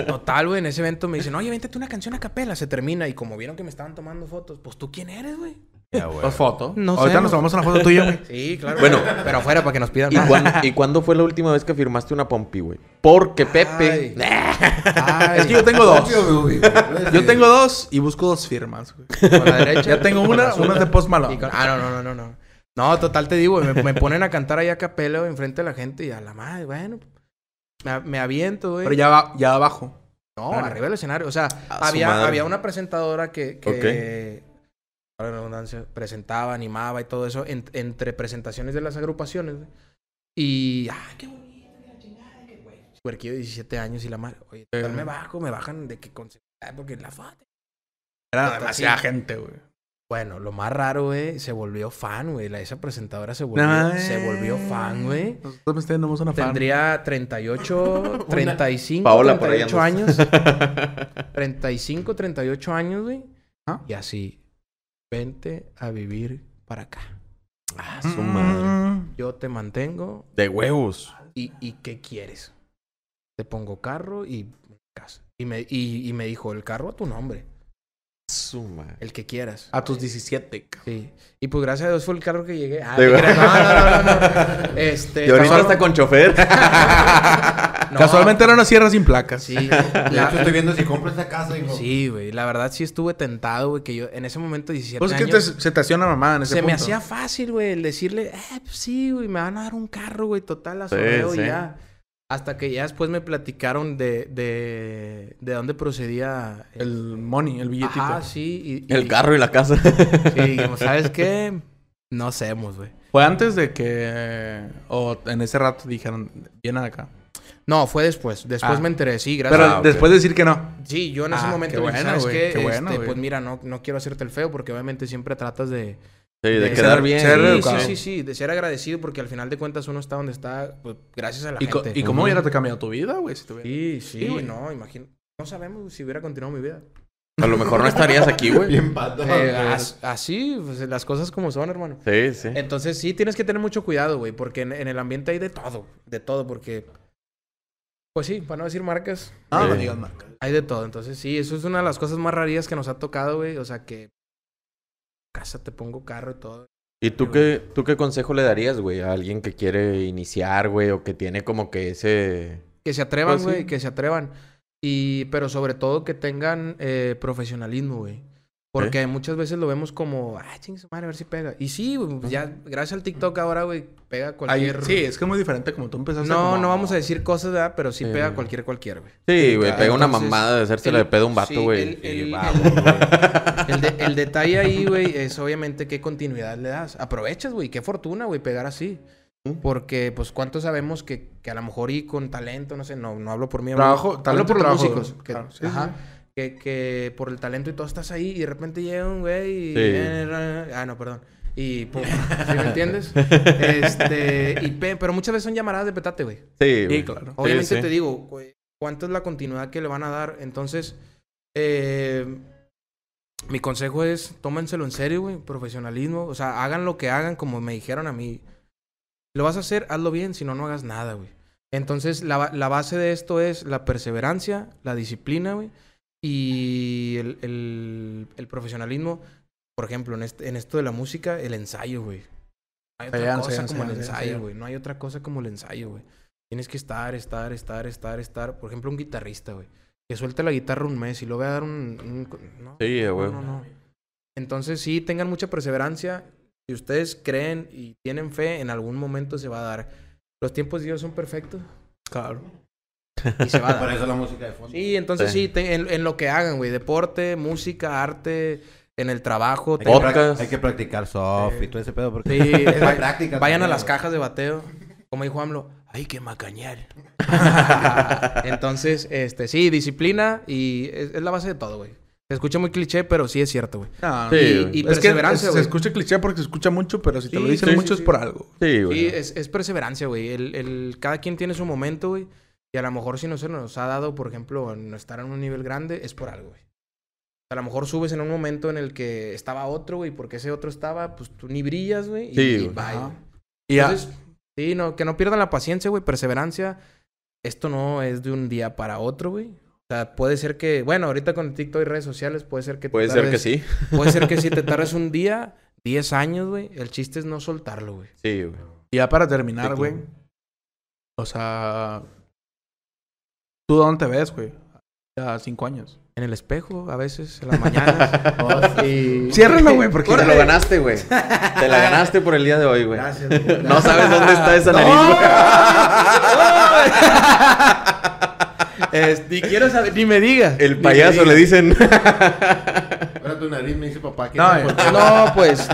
total, güey, en ese evento me dicen, oye, véntate una canción a capela, se termina. Y como vieron que me estaban tomando fotos, pues tú quién eres, güey. Ya, güey. Dos fotos. No Ahorita sé, nos no. tomamos una foto tuya, güey. Sí, claro. Bueno. pero afuera para que nos pidan ¿Y, más. cuándo, ¿Y cuándo fue la última vez que firmaste una pompi, güey? Porque Pepe. Ay, Es que yo tengo dos. Yo tengo dos y busco dos firmas, güey. con la derecha. Ya tengo una, una es de Post Malone. Y con- Ah, no, no, no, no, no. No, total te digo, güey, me, me ponen a cantar ahí a capela, enfrente de la gente y a la madre, bueno. Me, me aviento, güey. Pero ya, va, ya abajo. No, Claro. arriba del escenario. O sea, había, había una presentadora que, la redundancia, presentaba, animaba y todo eso en- entre presentaciones de las agrupaciones. güey. Y, ah, qué bonito, la chingada, que güey. Puerquillo de 17 años y la madre. Oye, total, me bajo, me bajan de que con porque la foto. Era demasiada sí. gente, güey. Bueno, lo más raro, güey, se volvió fan, güey. Esa presentadora se volvió, se volvió fan, güey. Nosotros tenemos una fan. Tendría 38, 35, <laughs> Paola, por ahí 38 años. andas. 35, 38 años, güey. Ah. Y así, vente a vivir para acá. Ah, su madre. Yo te mantengo De huevos. y, y ¿qué quieres? Te pongo carro y casa. Y me, y, y me dijo, el carro a tu nombre, Su madre. el que quieras. A tus 17. cabrón. Sí. Y pues gracias a Dios fue el carro que llegué. Ah, no, no, no, no, no. <laughs> Este, Y ahorita está con chofer. <laughs> no. Casualmente era una sierra sin placas. Sí, <laughs> De la- hecho, estoy viendo si compro esta casa y no. sí, güey. La verdad sí estuve tentado, güey, que yo en ese momento 17 Pues es que años... te- se te hacía una mamá en ese Se me hacía fácil, güey, el decirle, eh, pues sí, güey, me van a dar un carro, güey, total, a Sí, sorteo y ya. Hasta que ya después me platicaron de, de, de dónde procedía El money, el billetito. Ajá, sí. Y, y- El carro y la casa. Sí, dijimos, ¿sabes qué? No hacemos, güey. Fue antes de que... O en ese rato dijeron, vienen acá. No, fue después. Después Ah. me enteré, sí, gracias. Pero Ah, ok. después decir que no. Sí, yo en ese Ah, momento qué le dije, bueno, ¿sabes güey, qué? qué bueno, Este, pues mira, no, no quiero hacerte el feo porque obviamente siempre tratas de... Sí, de De quedar ser- bien. ser sí, educado. sí, sí, sí, de ser agradecido porque al final de cuentas uno está donde está pues, gracias a la ¿Y, co- gente. ¿y cómo hubiera cambiado tu vida, güey? Si te hubiera- Sí, sí, no, imagino. No sabemos si hubiera continuado mi vida. A lo mejor no estarías aquí, <laughs> güey. Bien pato. Eh, as- así, pues, las cosas como son, hermano. Sí, sí. Entonces sí tienes que tener mucho cuidado, güey, porque en, en el ambiente hay de todo, de todo, porque... Pues sí, para no decir marcas, No, no digas marca. hay de todo. Entonces sí, eso es una de las cosas más rarías que nos ha tocado, güey. O sea que... Casa, te pongo carro y todo. ¿Y tú qué, tú qué consejo le darías, güey, a alguien que quiere iniciar, güey, o que tiene como que ese... Que se atrevan, Pues sí. güey, que se atrevan. Y, pero sobre todo que tengan eh, profesionalismo, güey. Porque muchas veces lo vemos como, ah, chingue su madre, a ver si pega. Y sí, güey, pues ya, gracias al TikTok ahora, güey, pega Ahí- cualquier. sí, es que es muy diferente como tú empezaste. No, como- no vamos a decir cosas, ¿verdad? Pero sí Sí, pega güey. cualquier cualquiera, güey. Sí, güey, pega una Entonces, mamada de hacérsela el- de pedo a un vato, sí, güey. el- y el- vamos, el- güey. El, de- el detalle ahí, güey, es obviamente qué continuidad le das. Aprovechas, güey, qué fortuna, güey, pegar así. Porque, pues, ¿cuántos sabemos que, que a lo mejor y con talento, no sé, no, no hablo por mí, Trabajo, hablo, talento por los trabajo, músicos. Que, claro, sí, ajá, sí. Que, que por el talento y todo estás ahí y de repente llega un güey y... Sí. Ah, no, perdón. Y pum, <laughs> ¿sí me entiendes? Este, y pe- pero muchas veces son llamaradas de petate, güey. Sí, güey. Claro. Obviamente sí. te digo, güey, ¿cuánto es la continuidad que le van a dar? Entonces, eh, mi consejo es, tómenselo en serio, güey, profesionalismo. O sea, hagan lo que hagan como me dijeron a mí. Lo vas a hacer, hazlo bien, si no, no hagas nada, güey. Entonces, la, la base de esto es la perseverancia, la disciplina, güey, y el, el- el profesionalismo. Por ejemplo, en, este- en esto de la música, el ensayo, güey. No hay otra cosa como el ensayo, güey. No hay otra cosa como el ensayo, güey. Tienes que estar, estar, estar, estar, estar. Por ejemplo, un guitarrista, güey. Que suelte la guitarra un mes y lo voy a dar un... un- no, Sí, no, güey. no, no. Entonces sí, tengan mucha perseverancia. Si ustedes creen y tienen fe, en algún momento se va a dar. Los tiempos de Dios son perfectos Claro. Y se va a <laughs> Por eso la música de fondo. Sí, entonces Sí. sí, te- en, en lo que hagan, güey. Deporte, música, arte, en el trabajo. Hay que, hay practicar soft Eh, y todo ese pedo. Porque Sí, <laughs> es práctica. Vayan a las güey. cajas de bateo. Como dijo AMLO, hay que macañar. <laughs> Entonces, este, sí, disciplina y es, es la base de todo, güey. Se escucha muy cliché, pero sí es cierto, güey. No, Sí, y, güey. y es que perseverancia, se güey. escucha cliché porque se escucha mucho, pero si te Sí, lo dicen sí, mucho sí, es sí. por algo. Sí, güey. Sí, es, es perseverancia, güey. El, el- cada quien tiene su momento, güey. Y a lo mejor si no se nos ha dado, por ejemplo, en estar en un nivel grande, es por algo, güey. A lo mejor subes en un momento en el que estaba otro, güey, porque ese otro estaba, pues tú ni brillas, güey. Y, Sí, y güey. bye. Y ya, Entonces, sí, no, que no pierdan la paciencia, güey, perseverancia. Esto no es de un día para otro, güey. O sea, puede ser que, bueno, ahorita con el TikTok y redes sociales, puede ser que te Puede ser que tardes- sí. <laughs> Puede ser que si te <laughs> tardes un día, 10 años, güey. El chiste es no soltarlo, güey. Sí, güey. y ya para terminar, Sí, güey. O sea, ¿tú dónde te ves, güey? Ya cinco años. En el espejo, a veces, en las mañanas. <laughs> y... Ciérralo, güey, porque Te lo ganaste, güey. Te la ganaste por el día de hoy, güey. Gracias, güey. No sabes dónde está esa nariz, güey. <laughs> Es- ni quiero saber, ni me digas. El payaso le dicen. <laughs> Ahora tu nariz me dice papá que No. No, pues.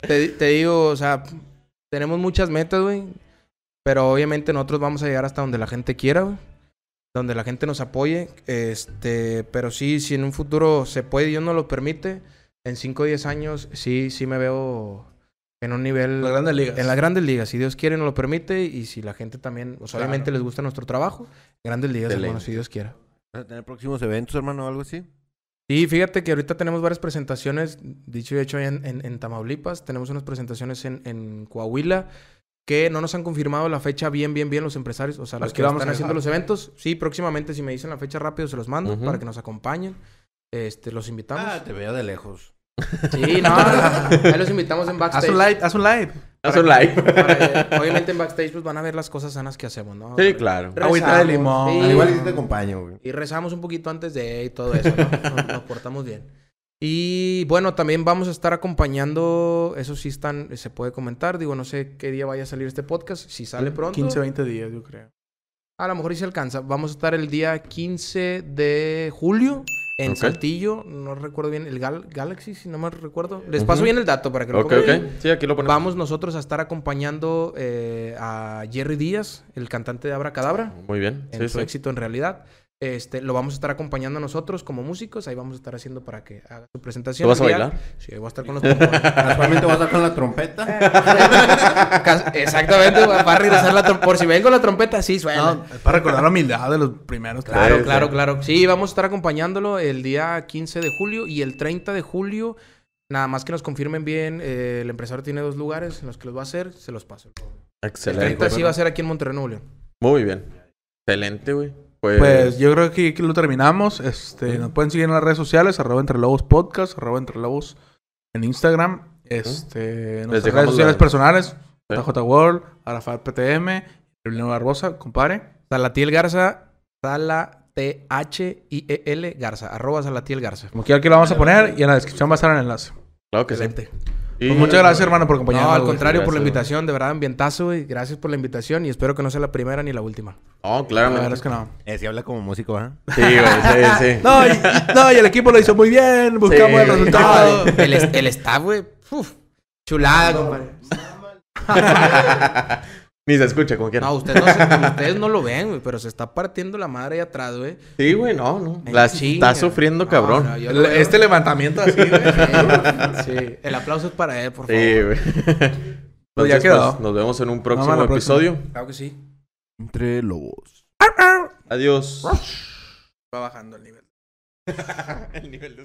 Te, te digo, o sea, tenemos muchas metas, güey. Pero obviamente nosotros vamos a llegar hasta donde la gente quiera, güey. Donde la gente nos apoye. Este, pero sí, si en un futuro se puede y Dios nos lo permite, en 5 o 10 años sí, sí me veo en un nivel... Las grandes ligas. En las grandes ligas, si Dios quiere nos lo permite y si la gente también, pues, Claro. obviamente les gusta nuestro trabajo, grandes ligas, hermano, si Dios quiera. ¿Vas a tener próximos eventos, hermano, o algo así? Y fíjate que ahorita tenemos varias presentaciones, dicho y hecho, en, en- en Tamaulipas. Tenemos unas presentaciones en, en Coahuila que no nos han confirmado la fecha bien, bien, bien los empresarios. O sea, los Aquí que vamos están haciendo los eventos. Sí, próximamente, si me dicen la fecha rápido, se los mando para que nos acompañen. Este, los invitamos. Ah, te veo de lejos. Sí, no, ahí los invitamos en Haz backstage. un live, haz un live. Haz un live. Obviamente en backstage pues van a ver las cosas sanas que hacemos, ¿no? Sí, claro. Agüita de limón. sí. Al igual y sí te acompaño, güey. Y rezamos un poquito antes de y todo eso, ¿no? Nos, nos portamos bien. Y bueno, también vamos a estar acompañando, eso sí están, se puede comentar, digo, no sé qué día vaya a salir este podcast, si sale pronto. 15, 20 días, yo creo. A lo mejor sí se alcanza. Vamos a estar el día 15 de julio en. Saltillo, no recuerdo bien, el Gal- Galaxy, si no me recuerdo. Les paso bien el dato para que lo Ok, pongan. ok. Sí, aquí lo ponemos. Vamos nosotros a estar acompañando eh, a Jerry Díaz, el cantante de Abra Cadabra Muy bien. en Sí, su sí. éxito en realidad. Este, lo vamos a estar acompañando nosotros como músicos. Ahí vamos a estar haciendo para que haga su presentación. ¿Tú vas a el bailar? Sí, voy a estar con los. <laughs> Casualmente vas a estar con la trompeta. <laughs> Exactamente, va a regresar la trompeta. Por si vengo la trompeta, sí suena. No, es para recordar la humildad de los primeros. Claro, Sí, claro, sí. claro. Sí, vamos a estar acompañándolo el día 15 de julio y el 30 de julio. Nada más que nos confirmen bien. eh, el empresario tiene dos lugares en los que los va a hacer. Se los paso. El Excelente. 30 sí va a ser aquí en Monterrey, Nuevo León. Muy bien. Excelente, güey. Pues, Pues yo creo que aquí lo terminamos. Este, nos pueden seguir en las redes sociales, arroba entre lobos podcast, arroba entre lobos en Instagram. Este, nuestras redes sociales la- personales, Sí. World, Arafat PTM, Emiliano Barbosa, compare. Salatiel Garza, Sala T-H-I-E-L Garza, arroba Salatiel Garza. Como quiera aquí lo vamos a poner y en la descripción va a estar el enlace. claro que sí. Pues muchas gracias, hermano, por acompañarnos. No, al güey. contrario, por la invitación, de verdad, ambientazo, güey. Gracias por la invitación y espero que no sea la primera ni la última. No, La claramente. verdad es que no. Eh, si habla como músico, ¿ah? Sí, güey, sí, sí. <laughs> No, y, no, y el equipo lo hizo muy bien. Buscamos Sí, el resultado. <laughs> No, el, el staff, güey. uf, Chulada, compadre. Ni se escucha como quiera. No, ustedes no, se- <laughs> ustedes no lo ven, güey, pero se está partiendo la madre ahí atrás, güey. Sí, güey, no, no. La chinga. está sufriendo, No, cabrón. no. Este levantamiento así, <laughs> güey. Sí, el aplauso es para él, por favor. Sí, güey. <laughs> Pues ya quedó. pues, nos vemos en un próximo próxima. episodio. Claro que sí. Entre lobos. Adiós. Va bajando el nivel. el nivel de